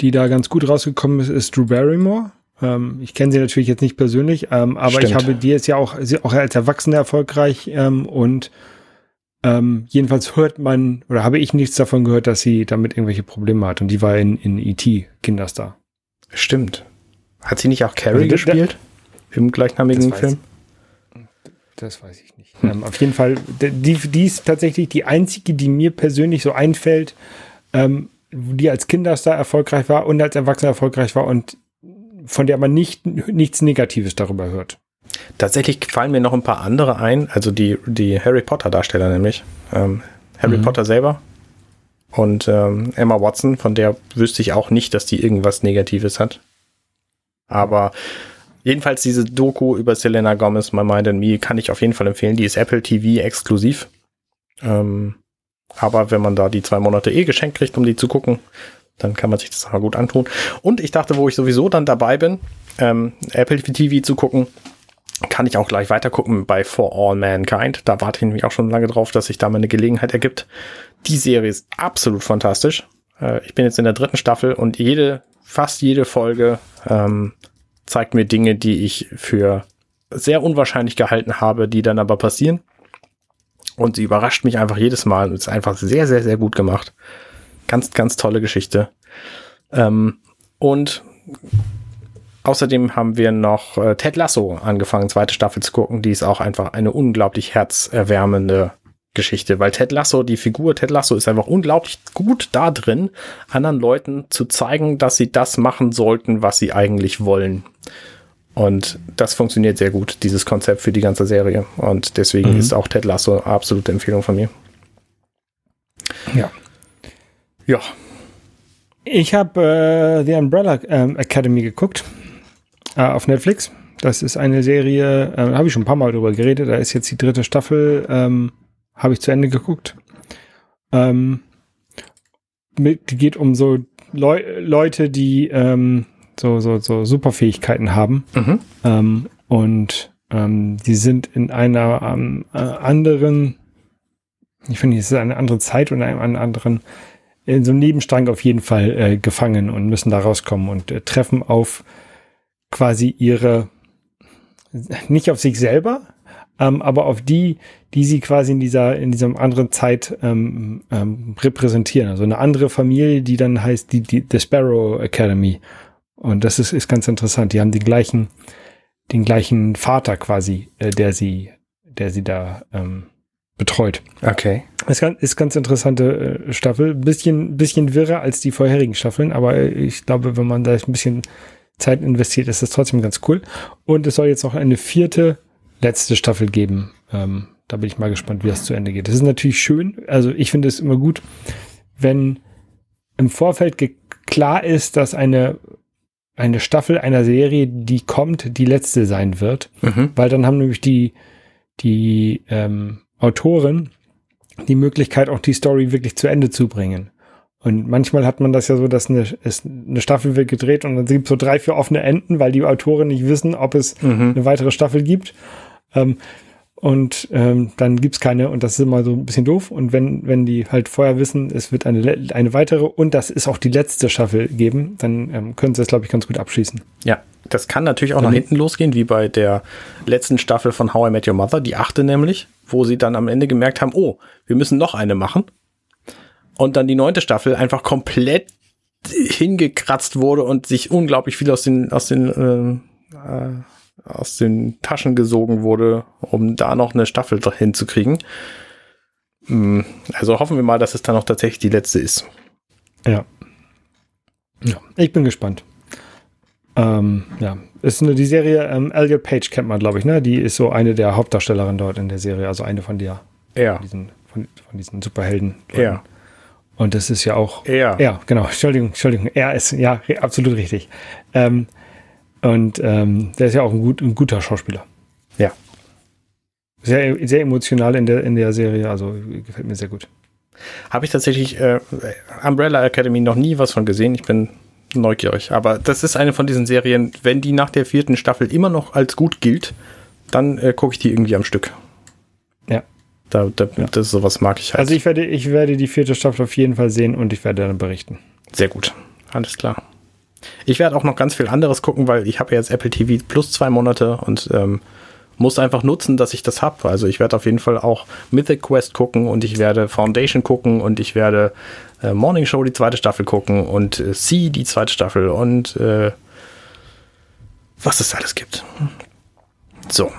die da ganz gut rausgekommen ist, ist Drew Barrymore. Ähm, ich kenne sie natürlich jetzt nicht persönlich, ähm, aber Stimmt. ich habe die jetzt ja auch, sie auch als Erwachsene erfolgreich ähm, und ähm, jedenfalls hört man, oder habe ich nichts davon gehört, dass sie damit irgendwelche Probleme hat. Und die war in, in E.T. Kinderstar. Stimmt. Hat sie nicht auch Carrie also, gespielt? Im gleichnamigen das Film? Das weiß ich nicht. Hm. Ähm, auf jeden Fall, die, die ist tatsächlich die einzige, die mir persönlich so einfällt, ähm, die als Kinderstar erfolgreich war und als Erwachsener erfolgreich war und von der man nicht, nichts Negatives darüber hört. Tatsächlich fallen mir noch ein paar andere ein, also die, die Harry Potter-Darsteller nämlich. Ähm, Harry mhm. Potter selber und ähm, Emma Watson, von der wüsste ich auch nicht, dass die irgendwas Negatives hat. Aber jedenfalls diese Doku über Selena Gomez, My Mind and Me, kann ich auf jeden Fall empfehlen. Die ist Apple TV exklusiv. Ähm, aber wenn man da die zwei Monate eh geschenkt kriegt, um die zu gucken, dann kann man sich das mal gut antun. Und ich dachte, wo ich sowieso dann dabei bin, ähm, Apple TV zu gucken, kann ich auch gleich weiter gucken bei For All Mankind. Da warte ich nämlich auch schon lange drauf, dass sich da mal eine Gelegenheit ergibt. Die Serie ist absolut fantastisch. Äh, ich bin jetzt in der dritten Staffel und jede, fast jede Folge ähm, zeigt mir Dinge, die ich für sehr unwahrscheinlich gehalten habe, die dann aber passieren. Und sie überrascht mich einfach jedes Mal und ist einfach sehr, sehr, sehr gut gemacht. Ganz, ganz tolle Geschichte. Ähm, und Außerdem haben wir noch äh, Ted Lasso angefangen, zweite Staffel zu gucken. Die ist auch einfach eine unglaublich herzerwärmende Geschichte, weil Ted Lasso, die Figur Ted Lasso ist einfach unglaublich gut da drin, anderen Leuten zu zeigen, dass sie das machen sollten, was sie eigentlich wollen. Und das funktioniert sehr gut, dieses Konzept für die ganze Serie. Und deswegen mhm. ist auch Ted Lasso absolute Empfehlung von mir. Ja. Ja. Ich habe äh, The Umbrella ähm, Academy geguckt äh, auf Netflix. Das ist eine Serie, äh, habe ich schon ein paar Mal drüber geredet. Da ist jetzt die dritte Staffel, ähm, habe ich zu Ende geguckt. Ähm, mit, die geht um so Leu Leute, die ähm, so, so, so Superfähigkeiten haben. Mhm. Ähm, und ähm, die sind in einer ähm, äh, anderen, ich finde, es ist eine andere Zeit und in einem anderen, in so einem Nebenstrang auf jeden Fall äh, gefangen und müssen da rauskommen und äh, treffen auf quasi ihre, nicht auf sich selber, ähm, aber auf die, die sie quasi in dieser, in dieser anderen Zeit ähm, ähm, repräsentieren. Also eine andere Familie, die dann heißt die, die The Sparrow Academy. Und das ist, ist ganz interessant. Die haben den gleichen, den gleichen Vater quasi, äh, der sie, der sie da ähm, betreut. Okay. Ist ganz, ist ganz interessante äh, Staffel. Bisschen, bisschen wirrer als die vorherigen Staffeln, aber ich glaube, wenn man da ein bisschen Zeit investiert, ist das trotzdem ganz cool. Und es soll jetzt noch eine vierte, letzte Staffel geben. Ähm, da bin ich mal gespannt, wie das zu Ende geht. Das ist natürlich schön. Also ich finde es immer gut, wenn im Vorfeld klar ist, dass eine eine Staffel einer Serie, die kommt, die letzte sein wird, mhm. weil dann haben nämlich die die ähm, Autoren die Möglichkeit, auch die Story wirklich zu Ende zu bringen. Und manchmal hat man das ja so, dass eine, es, eine Staffel wird gedreht und dann gibt es so drei, vier offene Enden, weil die Autoren nicht wissen, ob es mhm. eine weitere Staffel gibt. Ähm, und ähm, dann gibt's keine und das ist immer so ein bisschen doof. Und wenn, wenn die halt vorher wissen, es wird eine, eine weitere und das ist auch die letzte Staffel geben, dann ähm, können sie das, glaube ich, ganz gut abschließen. Ja, das kann natürlich auch dann nach hinten losgehen, wie bei der letzten Staffel von How I Met Your Mother, die achte nämlich, wo sie dann am Ende gemerkt haben, oh, wir müssen noch eine machen und dann die neunte Staffel einfach komplett hingekratzt wurde und sich unglaublich viel aus den, aus den, äh, äh, aus den Taschen gesogen wurde, um da noch eine Staffel hinzukriegen. Hm, also hoffen wir mal, dass es dann auch tatsächlich die letzte ist. Ja. Ja, ich bin gespannt. Ähm, ja, ist eine, die Serie ähm, Elliot Page kennt man, glaube ich, ne? Die ist so eine der Hauptdarstellerinnen dort in der Serie, also eine von der, Ja. diesen, von, von diesen Superhelden. Ja. Und das ist ja auch. Ja. Ja, genau. Entschuldigung, Entschuldigung. Er ist ja absolut richtig. Ähm, und ähm, der ist ja auch ein, gut, ein guter Schauspieler. Ja. Sehr, sehr emotional in der, in der Serie, also gefällt mir sehr gut. Habe ich tatsächlich äh, Umbrella Academy noch nie was von gesehen. Ich bin neugierig. Aber das ist eine von diesen Serien, wenn die nach der vierten Staffel immer noch als gut gilt, dann äh, gucke ich die irgendwie am Stück. Ja. Da, da, Das sowas mag ich halt. Also ich werde, ich werde die vierte Staffel auf jeden Fall sehen und ich werde dann berichten. Sehr gut. Alles klar. Ich werde auch noch ganz viel anderes gucken, weil ich habe ja jetzt Apple TV plus zwei Monate und ähm, muss einfach nutzen, dass ich das habe. Also ich werde auf jeden Fall auch Mythic Quest gucken und ich werde Foundation gucken und ich werde äh, Morning Show die zweite Staffel gucken und äh, See die zweite Staffel und äh, was es alles gibt. So.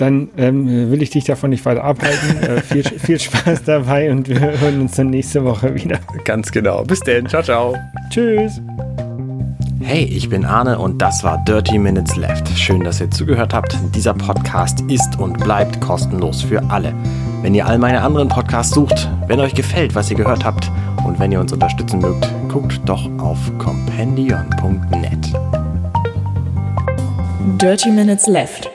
Dann ähm, will ich dich davon nicht weiter abhalten. äh, viel, viel Spaß dabei und wir hören uns dann nächste Woche wieder. Ganz genau. Bis denn. Ciao, ciao. Tschüss. Hey, ich bin Arne und das war Dirty Minutes Left. Schön, dass ihr zugehört habt. Dieser Podcast ist und bleibt kostenlos für alle. Wenn ihr all meine anderen Podcasts sucht, wenn euch gefällt, was ihr gehört habt und wenn ihr uns unterstützen mögt, guckt doch auf compendion.net. Dirty Minutes Left.